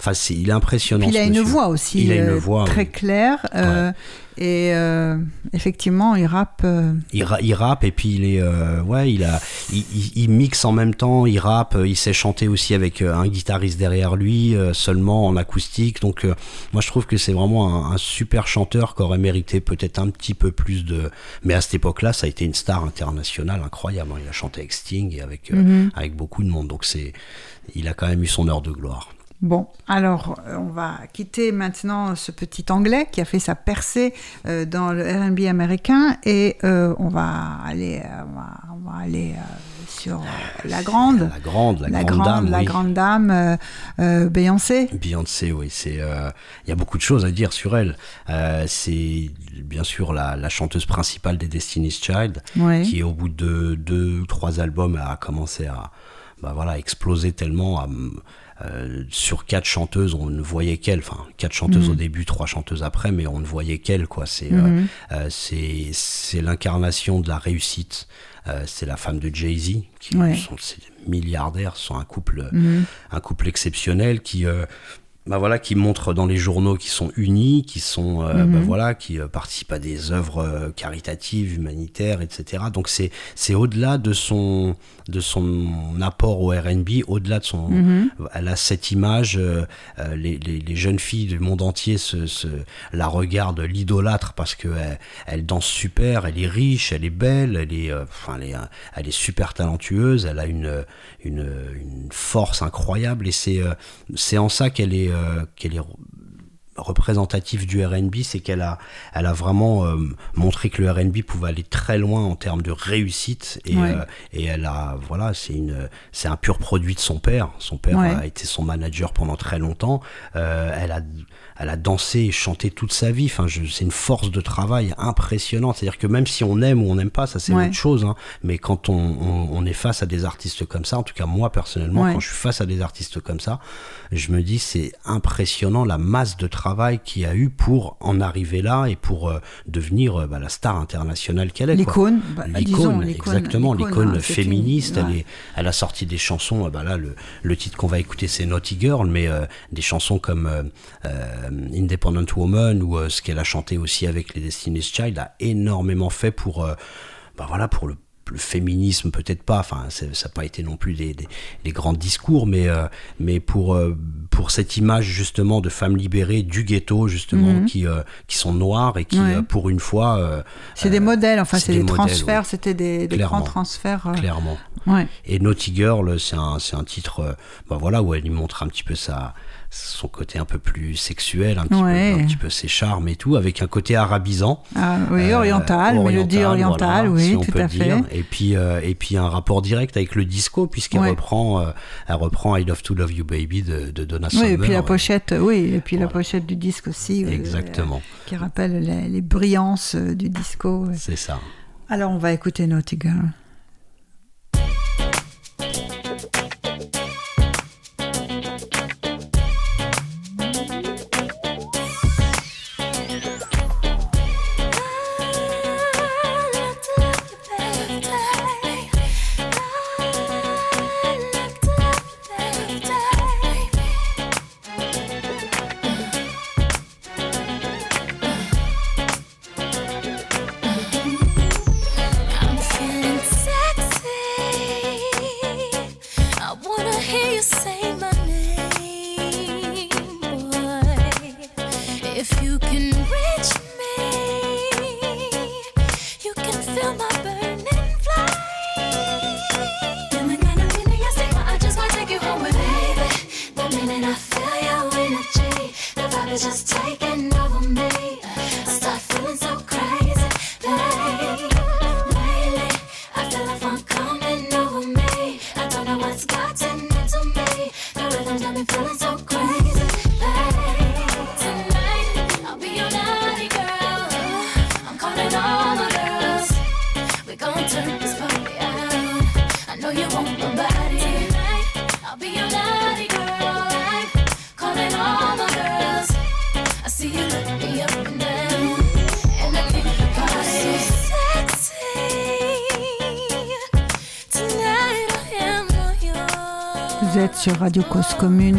Speaker 1: Enfin, c'est il est impressionnant.
Speaker 2: Puis il a une
Speaker 1: monsieur.
Speaker 2: voix aussi
Speaker 1: Il a une
Speaker 2: euh,
Speaker 1: voix,
Speaker 2: très
Speaker 1: oui.
Speaker 2: claire. euh, Et euh, effectivement, il rappe. euh,
Speaker 1: Il, ra- il rappe et puis il est euh, ouais il a il, mixe en même temps il rappe il sait chanter aussi avec un guitariste derrière lui seulement en acoustique donc moi je trouve que c'est vraiment un, un super chanteur qui aurait mérité peut-être un petit peu plus de mais à cette époque là ça a été une star internationale incroyable hein. il a chanté avec Sting et avec euh, avec beaucoup de monde donc c'est il a quand même eu son heure de gloire
Speaker 2: Bon, alors euh, on va quitter maintenant ce petit anglais qui a fait sa percée euh, dans le R&B américain et euh, on va aller, euh, on va, on va aller sur euh, la grande,
Speaker 1: la grande la,
Speaker 2: la
Speaker 1: grande,
Speaker 2: grande,
Speaker 1: dame
Speaker 2: la
Speaker 1: oui.
Speaker 2: grande dame, Beyoncé.
Speaker 1: Beyoncé, oui, c'est il y a beaucoup de choses à dire sur elle. C'est bien sûr la, la chanteuse principale des Destiny's Child, qui au bout de deux ou trois albums a commencé à bah voilà exploser tellement. à, euh, sur quatre chanteuses, on ne voyait qu'elle. Enfin, quatre chanteuses au début, trois chanteuses après, mais on ne voyait qu'elle. Quoi. C'est euh, c'est l'incarnation de la réussite. Euh, c'est la femme de Jay Z, qui
Speaker 2: Ouais.
Speaker 1: sont ces milliardaires, sont un couple un couple exceptionnel qui bah voilà qui montre dans les journaux qui sont unis qui sont euh, bah voilà qui euh, participent à des œuvres euh, caritatives humanitaires etc donc c'est c'est au-delà de son de son apport au R&B au-delà de son elle a cette image euh, les, les, les jeunes filles du monde entier se, se la regardent l'idolâtre parce que elle, elle danse super elle est riche elle est belle elle est enfin elle est elle est super talentueuse elle a une une, une force incroyable et c'est c'est en ça qu'elle est euh, qu'elle est représentative du R&B, c'est qu'elle a, elle a vraiment euh, montré que le R&B pouvait aller très loin en termes de réussite et,
Speaker 2: Ouais.
Speaker 1: euh, et elle a, voilà, c'est une, c'est un pur produit de son père. Son père
Speaker 2: Ouais.
Speaker 1: a été son manager pendant très longtemps. Euh, elle a, elle a dansé et chanté toute sa vie. Enfin, c'est une force de travail impressionnante. C'est-à-dire que même si on aime ou on n'aime pas, ça c'est
Speaker 2: Ouais.
Speaker 1: autre chose. hein. Mais quand on, on, on est face à des artistes comme ça, en tout cas moi personnellement,
Speaker 2: Ouais.
Speaker 1: quand je suis face à des artistes comme ça, je me dis c'est impressionnant la masse de travail qu'il y a eu pour en arriver là et pour euh, devenir euh, bah, la star internationale qu'elle est.
Speaker 2: L'icône, bah, disons,
Speaker 1: L'icône,
Speaker 2: l'icône,
Speaker 1: exactement,
Speaker 2: l'icône, hein, une-
Speaker 1: féministe. Elle, est, elle a sorti des chansons. euh, Bah là, le, le titre qu'on va écouter, c'est Naughty Girl, mais euh, des chansons comme Independent Woman ou euh, ce qu'elle a chanté aussi avec les Destiny's Child a énormément fait pour, euh, bah voilà, pour le le féminisme peut-être pas enfin ça n'a pas été non plus des, des, des grands discours mais euh, mais pour euh, pour cette image justement de femmes libérées du ghetto justement qui euh, qui sont noires et qui
Speaker 2: Mhm. Ouais.
Speaker 1: euh, pour une fois euh,
Speaker 2: C'est des modèles, enfin
Speaker 1: c'est des
Speaker 2: transferts, c'était des, grands transferts. euh,
Speaker 1: clairement
Speaker 2: ouais.
Speaker 1: Et Naughty Girl, c'est un, un titre, euh, bah voilà, où elle y montre un petit peu sa, son côté un peu plus sexuel, un petit,
Speaker 2: Ouais.
Speaker 1: peu, un petit peu ses charmes et tout, avec un côté arabisant.
Speaker 2: Ah, oui,
Speaker 1: Euh,
Speaker 2: oriental, mélodie orientale,
Speaker 1: voilà,
Speaker 2: oui,
Speaker 1: si on
Speaker 2: tout
Speaker 1: peut
Speaker 2: à
Speaker 1: dire.
Speaker 2: fait.
Speaker 1: Et puis, euh, et puis un rapport direct avec le disco, puisqu'elle
Speaker 2: Ouais.
Speaker 1: reprend, euh, elle reprend I Love to Love You Baby de, de Donna
Speaker 2: Oui,
Speaker 1: Summer.
Speaker 2: et puis la
Speaker 1: euh,
Speaker 2: pochette, oui, et puis la pochette du disque aussi. euh,
Speaker 1: Exactement,
Speaker 2: qui rappelle les, les brillances euh, du disco.
Speaker 1: c'est ça.
Speaker 2: Alors on va écouter Naughty Girl.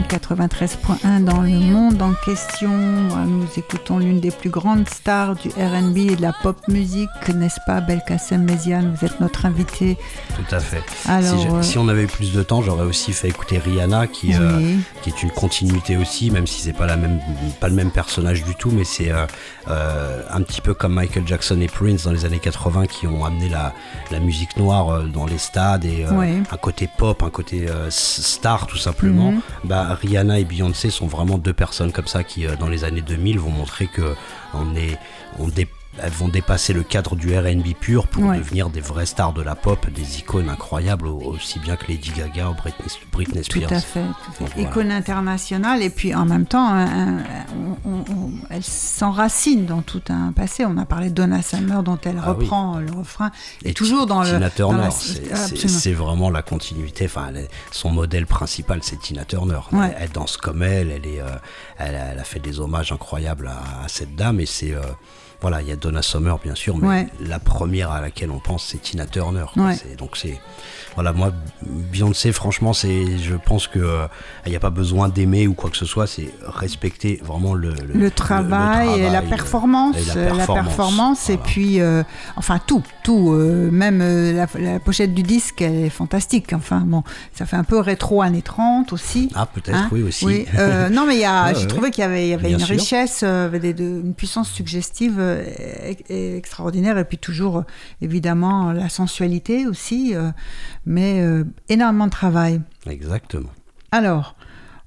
Speaker 2: 93.1 dans le monde en question. Nous écoutons l'une des plus grandes stars du RB et de la pop musique, n'est-ce pas, Belkacem Méziane? Vous êtes notre invité.
Speaker 1: Tout à fait.
Speaker 2: Alors,
Speaker 1: si,
Speaker 2: euh,
Speaker 1: si on avait eu plus de temps, j'aurais aussi fait écouter Rihanna, qui, euh, qui est une continuité aussi, même si c'est pas la même, pas le même personnage du tout, mais c'est euh, euh, un petit peu comme Michael Jackson et Prince dans les années 80 qui ont amené la, la musique noire dans les stades et un côté pop, un côté star tout simplement.
Speaker 2: Mhm.
Speaker 1: Bah, Rihanna et Beyoncé sont vraiment deux personnes comme ça qui, dans les années 2000, vont montrer que on est, on dé- elles vont dépasser le cadre du R&B pur pour
Speaker 2: Ouais.
Speaker 1: devenir des vraies stars de la pop, des icônes incroyables, au- aussi bien que Lady Gaga ou Britney, Britney
Speaker 2: Tout
Speaker 1: Spears.
Speaker 2: à fait. tout à fait.
Speaker 1: Voilà.
Speaker 2: Icône internationale et puis en même temps, un- un- on- on- on- elle s'enracine dans tout un passé. On a parlé de Donna Summer dont elle
Speaker 1: Ah oui.
Speaker 2: reprend le refrain. Et,
Speaker 1: Et
Speaker 2: toujours dans le.
Speaker 1: Tina
Speaker 2: dans
Speaker 1: Turner, c'est- vraiment la continuité. Enfin, est- son modèle principal, c'est Tina Turner.
Speaker 2: Ouais.
Speaker 1: Elle, elle danse comme elle. Elle, est, euh, elle, a, elle a fait des hommages incroyables à, à cette dame. Et c'est euh, voilà, il y a Donna Summer bien sûr, mais
Speaker 2: Ouais.
Speaker 1: la première à laquelle on pense, c'est Tina Turner.
Speaker 2: Ouais.
Speaker 1: C'est- Donc c'est voilà, moi Beyoncé, franchement, c'est, je pense que euh, il n'y a pas besoin d'aimer ou quoi que ce soit. C'est respecter vraiment le,
Speaker 2: le travail, et la
Speaker 1: le-
Speaker 2: performance,
Speaker 1: et la
Speaker 2: euh, la performance, et puis euh, enfin tout, tout, euh, même euh, la, la pochette du disque, elle est fantastique. Enfin bon, ça fait un peu rétro années 30 aussi.
Speaker 1: Ah, peut-être,
Speaker 2: Hein
Speaker 1: oui aussi.
Speaker 2: Oui, euh, non, mais il y a, *laughs*
Speaker 1: Ouais,
Speaker 2: j'ai trouvé qu'il y avait, y avait une
Speaker 1: sûr.
Speaker 2: richesse, euh, une puissance suggestive euh, extraordinaire, et puis toujours, euh, évidemment, la sensualité aussi, euh, mais euh, énormément de travail.
Speaker 1: Exactement.
Speaker 2: Alors,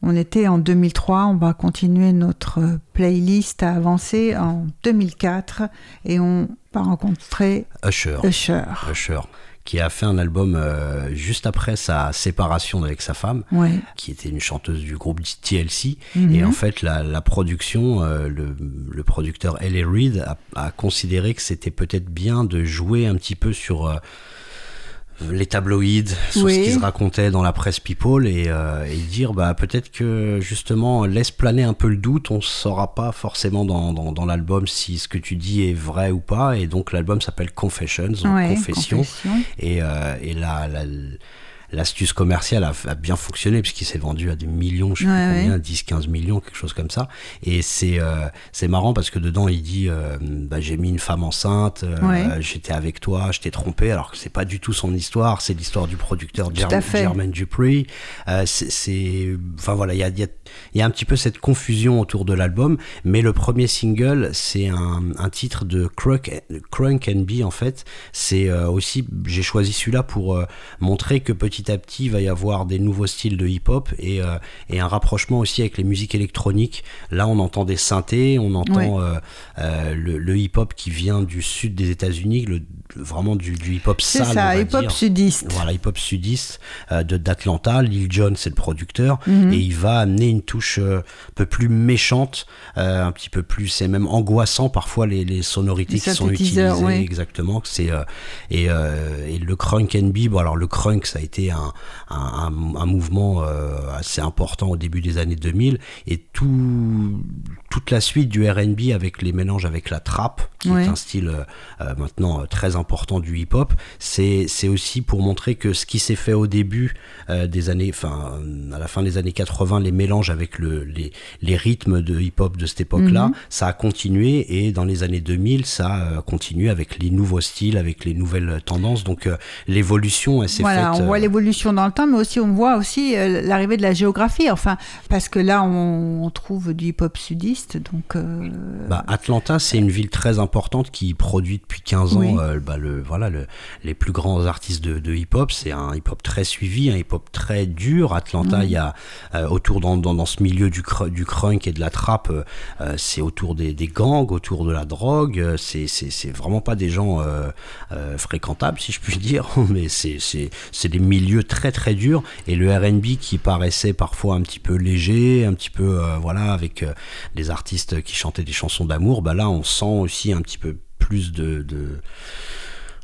Speaker 2: on était en 2003, on va continuer notre euh, playlist à avancer en 2004, et on va rencontrer
Speaker 1: Usher.
Speaker 2: Usher.
Speaker 1: Usher, qui a fait un album euh, juste après sa séparation avec sa femme,
Speaker 2: Ouais.
Speaker 1: qui était une chanteuse du groupe TLC.
Speaker 2: Mhm.
Speaker 1: Et en fait, la, la production, euh, le, le producteur L.A. Reid a, a considéré que c'était peut-être bien de jouer un petit peu sur... les tabloïds, sur
Speaker 2: Oui.
Speaker 1: ce qui se racontait dans la presse people et, euh, et dire bah peut-être que justement laisse planer un peu le doute, on saura pas forcément dans, dans, dans l'album si ce que tu dis est vrai ou pas et donc l'album s'appelle Confessions, donc
Speaker 2: Ouais,
Speaker 1: Confession.
Speaker 2: Confession.
Speaker 1: Et, euh, et la, la- l'astuce commerciale a, a bien fonctionné puisqu'il s'est vendu à des millions, je sais
Speaker 2: Ouais,
Speaker 1: plus combien,
Speaker 2: ouais.
Speaker 1: 10, 15 millions, quelque chose comme ça. Et c'est euh, c'est marrant parce que dedans il dit euh, bah, j'ai mis une femme enceinte, euh,
Speaker 2: Ouais.
Speaker 1: j'étais avec toi, je t'ai trompé, alors que c'est pas du tout son histoire, c'est l'histoire du producteur
Speaker 2: fait.
Speaker 1: Jermaine Dupri. Euh, c'est- enfin voilà, il y a, il y, a, y a un petit peu cette confusion autour de l'album, mais le premier single c'est un, un titre de Crunk, Crunk and B en fait. C'est euh, aussi j'ai choisi celui-là pour montrer que petit à petit il va y avoir des nouveaux styles de hip-hop et, euh, et un rapprochement aussi avec les musiques électroniques. Là on entend des synthés, on entend
Speaker 2: Ouais.
Speaker 1: euh, euh, le, le hip-hop qui vient du sud des États-Unis, le, vraiment du, du hip-hop
Speaker 2: C'est
Speaker 1: sale. on
Speaker 2: ça, hip-hop sudiste.
Speaker 1: Voilà, hip-hop sudiste de d'Atlanta. Lil Jon, c'est le producteur.
Speaker 2: Mhm.
Speaker 1: Et il va amener une touche un peu plus méchante, un petit peu plus, c'est même angoissant parfois les, les sonorités
Speaker 2: Les
Speaker 1: qui sont utilisées.
Speaker 2: ouais.
Speaker 1: Exactement. C'est, et, et le crunk and B, bon, alors le crunk, ça a été un, un, un- un mouvement euh, assez important au début des années 2000. Et tout, toute la suite du RB avec les mélanges avec la trap, qui
Speaker 2: Ouais.
Speaker 1: est un style euh, euh, maintenant très important du hip-hop, c'est aussi pour montrer que ce qui s'est fait au début des années, enfin à la fin des années 80, les mélanges avec le, les, les rythmes de hip-hop de cette époque-là,
Speaker 2: Mhm.
Speaker 1: ça a continué et dans les années 2000, ça a continué avec les nouveaux styles, avec les nouvelles tendances. Donc l'évolution, elle s'est
Speaker 2: Voilà,
Speaker 1: faite.
Speaker 2: on voit l'évolution dans le temps, mais aussi on voit aussi euh, l'arrivée de la géographie. Enfin, parce que là, on, on trouve du hip-hop sudiste, donc. euh,
Speaker 1: Bah, Atlanta, c'est une ville très importante qui produit depuis 15 ans
Speaker 2: Oui.
Speaker 1: euh, bah, le, voilà, le, les plus grands artistes de, de hip-hop. C'est un hip-hop très suivi, un hip-hop très dur. Atlanta, il y a euh, autour dans, dans, dans ce milieu du, cr- du crunk et de la trap, euh, c'est autour des, des gangs, autour de la drogue. C'est vraiment pas des gens fréquentables, si je puis *laughs* dire, mais c'est des milieux très très durs. Et le R&B qui paraissait parfois un petit peu léger, un petit peu euh, voilà avec euh, des artistes qui chantaient des chansons d'amour, bah là on sent aussi un petit peu plus de, de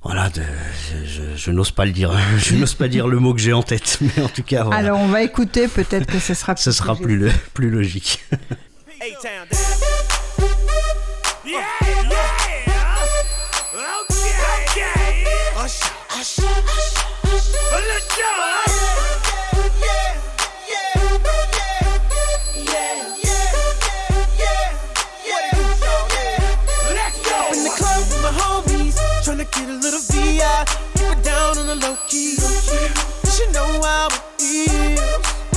Speaker 1: Voilà, de- je, je- je n'ose pas le dire, *laughs* je n'ose pas dire le mot que j'ai en tête, mais en tout cas, voilà,
Speaker 2: Alors on va écouter, peut-être que ce sera *laughs*
Speaker 1: ce sera plus, le- plus logique.
Speaker 9: She knows I'll be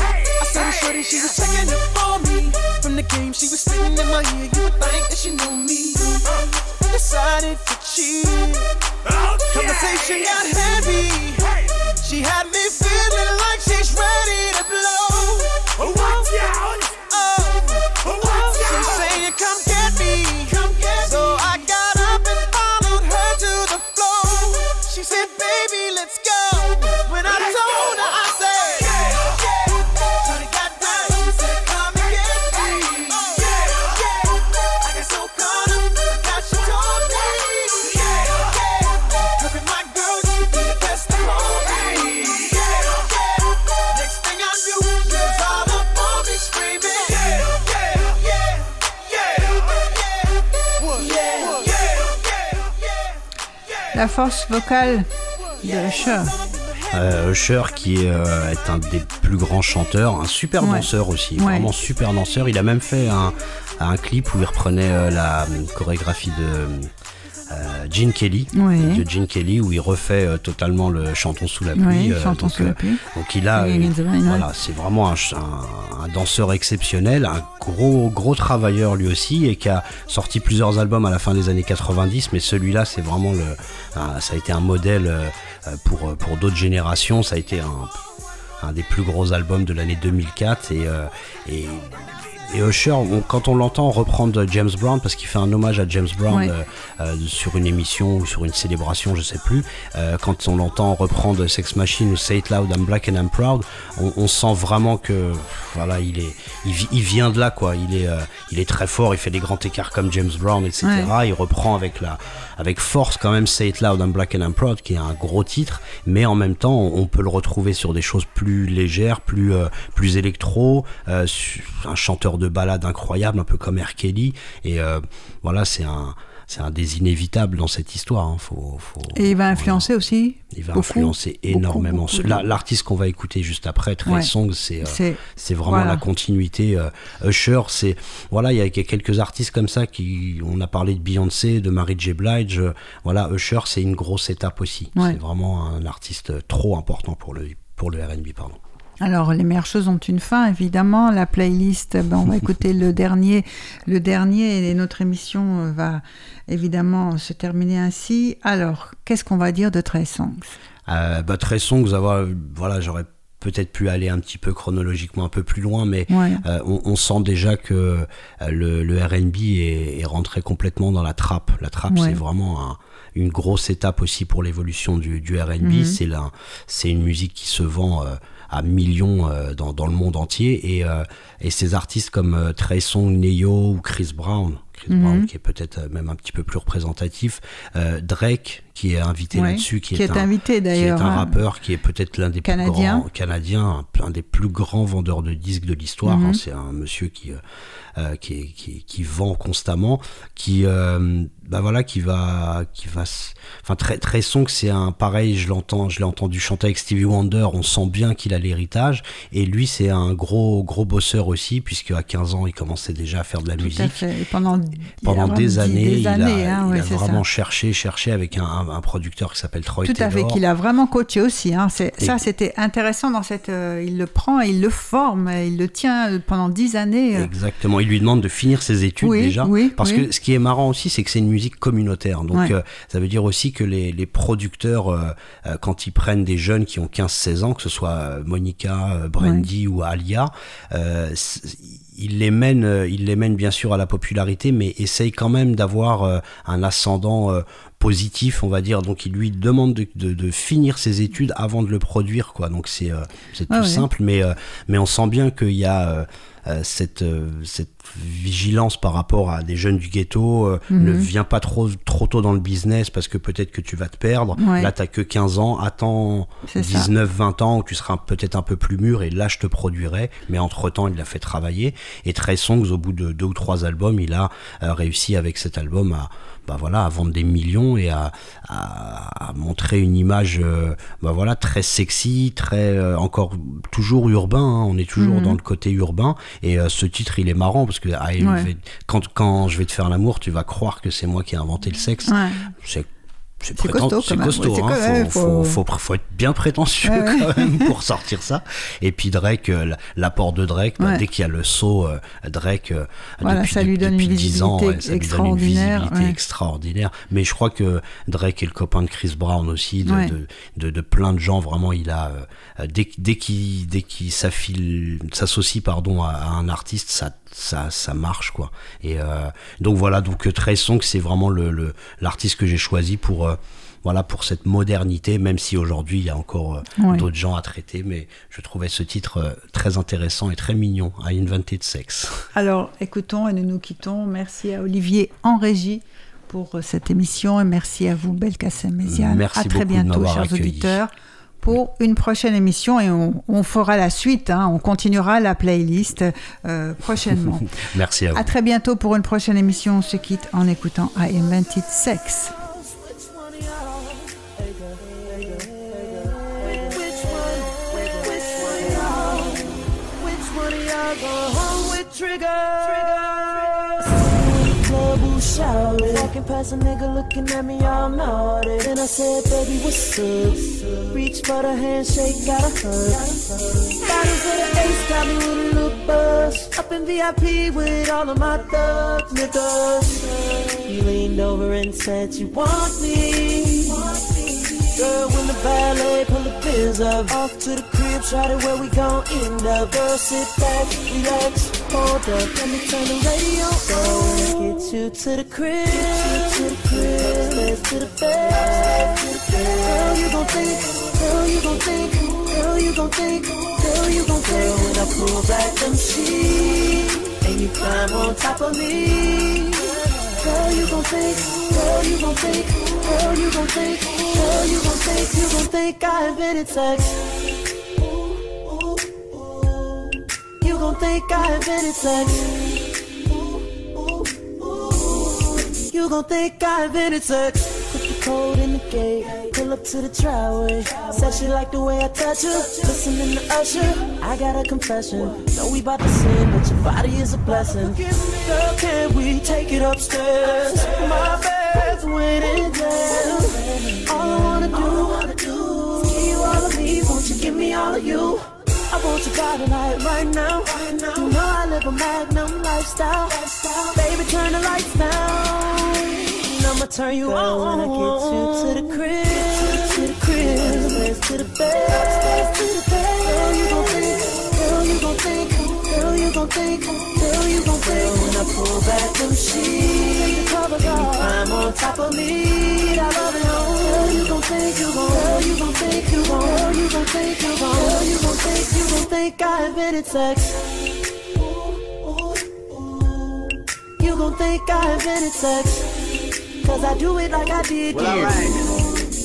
Speaker 9: I started shorty, she was checking up for me. From the game, she was spitting in my ear. You would think that she knew me. I decided to cheat. Conversation got heavy.
Speaker 2: Force vocale de Usher.
Speaker 1: Euh, Usher qui est, euh, est un des plus grands chanteurs, un super
Speaker 2: Ouais.
Speaker 1: danseur aussi,
Speaker 2: Ouais.
Speaker 1: vraiment super danseur. Il a même fait un, un clip où il reprenait euh, la euh, chorégraphie de Gene Kelly, de Gene Kelly, où il refait euh, totalement le Chantons sous la pluie. Euh,
Speaker 2: chantons
Speaker 1: donc,
Speaker 2: sous la
Speaker 1: euh,
Speaker 2: pluie.
Speaker 1: Donc il a,
Speaker 2: Singing in the rain, ouais.
Speaker 1: voilà, c'est vraiment un, ch- un- un danseur exceptionnel, un gros gros travailleur lui aussi, et qui a sorti plusieurs albums à la fin des années 90. Mais celui-là, c'est vraiment le, un- ça a été un modèle pour pour d'autres générations. Ça a été un, un des plus gros albums de l'année 2004 et euh, et et Usher, on- quand on l'entend reprendre James Brown, parce qu'il fait un hommage à James Brown
Speaker 2: Ouais.
Speaker 1: euh, euh, sur une émission ou sur une célébration, je sais plus, euh, quand on l'entend reprendre Sex Machine ou Say It Loud, I'm Black and I'm Proud, on, on sent vraiment que voilà, il est, il, vi- il vient de là quoi. Il est, euh, il est très fort, il fait des grands écarts comme James Brown, etc. Il reprend avec la, avec force quand même Say It Loud, I'm Black and I'm Proud, qui est un gros titre, mais en même temps, on, peut le retrouver sur des choses plus légères, plus, euh, plus électro, euh, un chanteur de balade incroyable, un peu comme R. Kelly, et euh, voilà, c'est un, c'est un des inévitables dans cette histoire. hein. Faut, faut-
Speaker 2: Et il va
Speaker 1: voilà.
Speaker 2: influencer aussi.
Speaker 1: Il va
Speaker 2: beaucoup,
Speaker 1: influencer énormément.
Speaker 2: beaucoup
Speaker 1: L'artiste qu'on va écouter juste après, Trey
Speaker 2: Ouais.
Speaker 1: Songz, c'est euh, vraiment
Speaker 2: voilà.
Speaker 1: la continuité. euh, Usher, c'est voilà, il y a quelques artistes comme ça qui, on a parlé de Beyoncé, de Mary J. Blige. euh, voilà, Usher, c'est une grosse étape aussi.
Speaker 2: Ouais.
Speaker 1: C'est vraiment un artiste trop important pour le pour le R&B, pardon.
Speaker 2: Alors, les meilleures choses ont une fin, évidemment. La playlist, ben, on va *laughs* écouter le dernier, le dernier, et notre émission euh, va évidemment se terminer ainsi. Alors, qu'est-ce qu'on va dire de Trey Songs?
Speaker 1: Euh, bah, Trey avoir, voilà, j'aurais peut-être pu aller un petit peu chronologiquement un peu plus loin, mais
Speaker 2: Ouais.
Speaker 1: Euh, on, on sent déjà que euh, le, le R&B est, est rentré complètement dans la trappe. La trappe,
Speaker 2: Ouais.
Speaker 1: c'est vraiment un- une grosse étape aussi pour l'évolution du, du R&B.
Speaker 2: Mhm.
Speaker 1: C'est une musique qui se vend euh, à millions euh, dans, dans le monde entier. Et, euh, et ces artistes comme euh, Trey Songz, Neo ou Chris Brown, Chris
Speaker 2: Mhm.
Speaker 1: Brown qui est peut-être même un petit peu plus représentatif, euh, Drake qui est invité là-dessus, qui,
Speaker 2: qui est
Speaker 1: un,
Speaker 2: invité,
Speaker 1: qui est un rappeur qui est peut-être l'un des plus grands canadiens, un, un des plus grands vendeurs de disques de l'histoire.
Speaker 2: Mhm.
Speaker 1: hein. c'est un monsieur qui euh, euh, qui, qui, qui vend constamment, qui euh, bah voilà, qui va qui va, enfin très très son que c'est un pareil. Je l'entends, je l'ai entendu chanter avec Stevie Wonder. On sent bien qu'il a l'héritage. Et lui, c'est un gros gros bosseur aussi, puisque à 15 ans, il commençait déjà à faire de la
Speaker 2: Tout à
Speaker 1: musique
Speaker 2: fait. Et pendant,
Speaker 1: pendant des années,
Speaker 2: des
Speaker 1: il a,
Speaker 2: hein,
Speaker 1: il
Speaker 2: ouais,
Speaker 1: a
Speaker 2: c'est
Speaker 1: vraiment
Speaker 2: ça.
Speaker 1: cherché, cherché avec un, un- un producteur qui s'appelle Troy
Speaker 2: Tout à fait,
Speaker 1: Taylor.
Speaker 2: qu'il a vraiment coaché aussi. Hein. Ça, c'était intéressant dans cette. euh, il le prend, et il le forme, et il le tient euh, pendant dix années. euh.
Speaker 1: Exactement. Il lui demande de finir ses études
Speaker 2: Oui,
Speaker 1: déjà.
Speaker 2: oui,
Speaker 1: parce
Speaker 2: oui.
Speaker 1: que ce qui est marrant aussi, c'est que c'est une musique communautaire. Donc
Speaker 2: Ouais.
Speaker 1: euh, ça veut dire aussi que les, les producteurs, euh, quand ils prennent des jeunes qui ont 15-16 ans, que ce soit Monica, Brandy ou Alia, ils les mènent, euh, ils les mènent bien sûr à la popularité, mais essayent quand même d'avoir euh, un ascendant euh, positif, on va dire. Donc il lui demande de, de- de finir ses études avant de le produire, quoi. Donc c'est c'est tout
Speaker 2: Ouais, ouais.
Speaker 1: simple, mais mais on sent bien qu'il y a cette, euh, cette vigilance par rapport à des jeunes du ghetto. euh, Ne viens pas trop, trop tôt dans le business parce que peut-être que tu vas te perdre.
Speaker 2: Ouais.
Speaker 1: Là, t'as que 15 ans. Attends
Speaker 2: C'est ça.
Speaker 1: 19, 20 ans où tu seras peut-être un peu plus mûr et là, je te produirai. Mais entre-temps, il l'a fait travailler. Et Trey Songs, au bout de deux ou trois albums, il a euh, réussi avec cet album à, bah voilà, à vendre des millions et à, à- à montrer une image euh, bah voilà, très sexy, très euh, encore toujours urbain. hein. on est toujours
Speaker 2: Mhm.
Speaker 1: dans le côté urbain. Et euh, ce titre, il est marrant parce que ah,
Speaker 2: Ouais.
Speaker 1: quand, quand je vais te faire l'amour, tu vas croire que c'est moi qui ai inventé le sexe.
Speaker 2: Ouais.
Speaker 1: C'est c'est
Speaker 2: costaud,
Speaker 1: c'est
Speaker 2: quand même.
Speaker 1: costaud,
Speaker 2: Ouais,
Speaker 1: hein.
Speaker 2: même,
Speaker 1: faut,
Speaker 2: faut-
Speaker 1: faut- faut- être bien prétentieux
Speaker 2: Ouais, ouais.
Speaker 1: quand même *laughs* pour sortir ça. Et puis Drake, euh, l'apport de Drake, bah, dès qu'il y a le saut, euh, Drake, euh,
Speaker 2: Voilà,
Speaker 1: depuis,
Speaker 2: ça lui donne
Speaker 1: depuis
Speaker 2: une
Speaker 1: 10 ans, ça lui donne une visibilité extraordinaire. Mais je crois que Drake est le copain de Chris Brown aussi, de, de, de, de plein de gens. Vraiment, il a euh, dès, dès qu'il dès qu'il s'affile- s'associe pardon à, à un artiste, ça ça ça marche quoi. Et euh, donc voilà, donc euh, Trey Songz, c'est vraiment le l'artiste que j'ai choisi pour euh, voilà pour cette modernité, même si aujourd'hui il y a encore euh,
Speaker 2: Ouais.
Speaker 1: d'autres gens à traiter, mais je trouvais ce titre très intéressant et très mignon, à Invented Sex. *laughs*
Speaker 2: Alors, écoutons et nous nous quittons. Merci à Olivier en régie pour cette émission et merci à vous, Belkacem Méziane.
Speaker 1: Merci
Speaker 2: à très
Speaker 1: beaucoup de
Speaker 2: bientôt, chers
Speaker 1: accueilli.
Speaker 2: auditeurs, pour une prochaine émission et on, on fera la suite. hein. on continuera la playlist euh, prochainement.
Speaker 1: Merci à vous.
Speaker 2: à très bientôt pour une prochaine émission. On se quitte en écoutant I Invented Sex.
Speaker 8: Trigger? Who shouted. Walking past a nigga looking at me all naughty. Then I said, baby, what's up? Reach for the handshake, got a hug. Bottles of the ace got me with a little buzz. Up in VIP with all of my thug niggas. You leaned over and said you want me. Girl, when the valet pull the biz up Off to the crib, try to where we gon' end up. Girl, sit back, relax, hold up Let me turn the radio on. Get you to the crib, get you to the crib. Upstairs to the bed. Girl, you gon' think, girl, you gon' think Girl, you gon' think, girl, you gon' think. Girl, when I pull back them sheets And you climb on top of me. Girl, you gon' think, girl, you gon' think, girl, you gon' think, girl, you gon' think, you gon' think I invented sex. You gon' think I invented sex. You gon' think I invented sex. Put the code in the gate, pull up to the driveway. Said she like the way I touch her. Listening to Usher, I got a confession. Know we bout to sin, but your body is a blessing. Girl, can we take it upstairs? My bed's waiting down. All I wanna do is give you all of me. Won't you give me all of you? I want your body right, right now. You know I live a magnum lifestyle. Baby, turn the lights down. And I'ma turn you on when I get you to the crib. To the crib, upstairs to the bed, upstairs to the bed. Girl, you gon' think, girl, you gon' think, girl, you gon' think, girl, you gon' think. When I pull back them sheets, covers off, climb on top of me. I love it. Girl, you gon' think, you gon', girl, you gon' think, you gon', girl, you gon' think, you gon', girl, you gon' think, you gon' think I invented sex. You gon' think I invented sex. Cause I do it like I did
Speaker 10: Well,
Speaker 8: you.
Speaker 10: alright.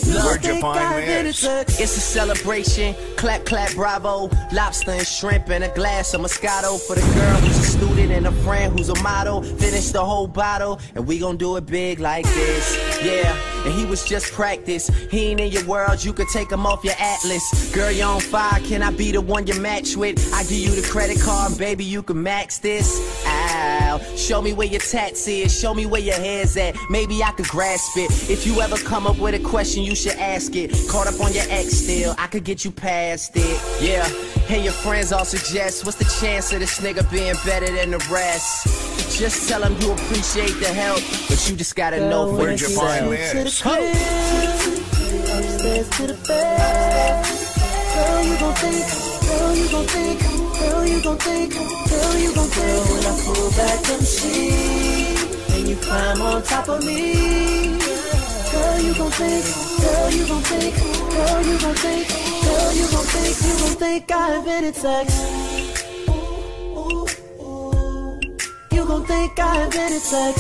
Speaker 8: You gon'
Speaker 10: Where'd you find
Speaker 8: I invented
Speaker 10: this?
Speaker 8: sex.
Speaker 10: It's a celebration. Clap, clap, bravo. Lobster and shrimp and a glass of Moscato for the girl who's a student and a friend who's a model. Finish the whole bottle and we gon' do it big like this. Yeah, and he was just practice. He ain't in your world, you could take him off your atlas. Girl, you on fire, can I be the one you match with? I give you the credit card, baby, you can max this. Ah. Ow. Show me where your tats is, show me where your hair's at. Maybe I could grasp it. If you ever come up with a question, you should ask it. Caught up on your ex still, I could get you past it. Yeah, and your friends all suggest, what's the chance of this nigga being better than the rest? Just tell him you appreciate the help, but you just gotta know for
Speaker 8: Where'd you find
Speaker 10: yourself.
Speaker 8: To the crib, upstairs to the bed. Girl, you gon' think, girl, you gon' think, girl, you gon' think, girl, you gon' think. When I pull back them sheets and you climb on top of me. Girl, you gon' think, girl, you gon' think, girl, you gon' think, girl, you gon' think, you gon' think I invented sex. You gon' think I invented sex.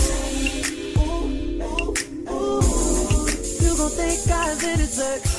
Speaker 8: You gon' think I invented sex.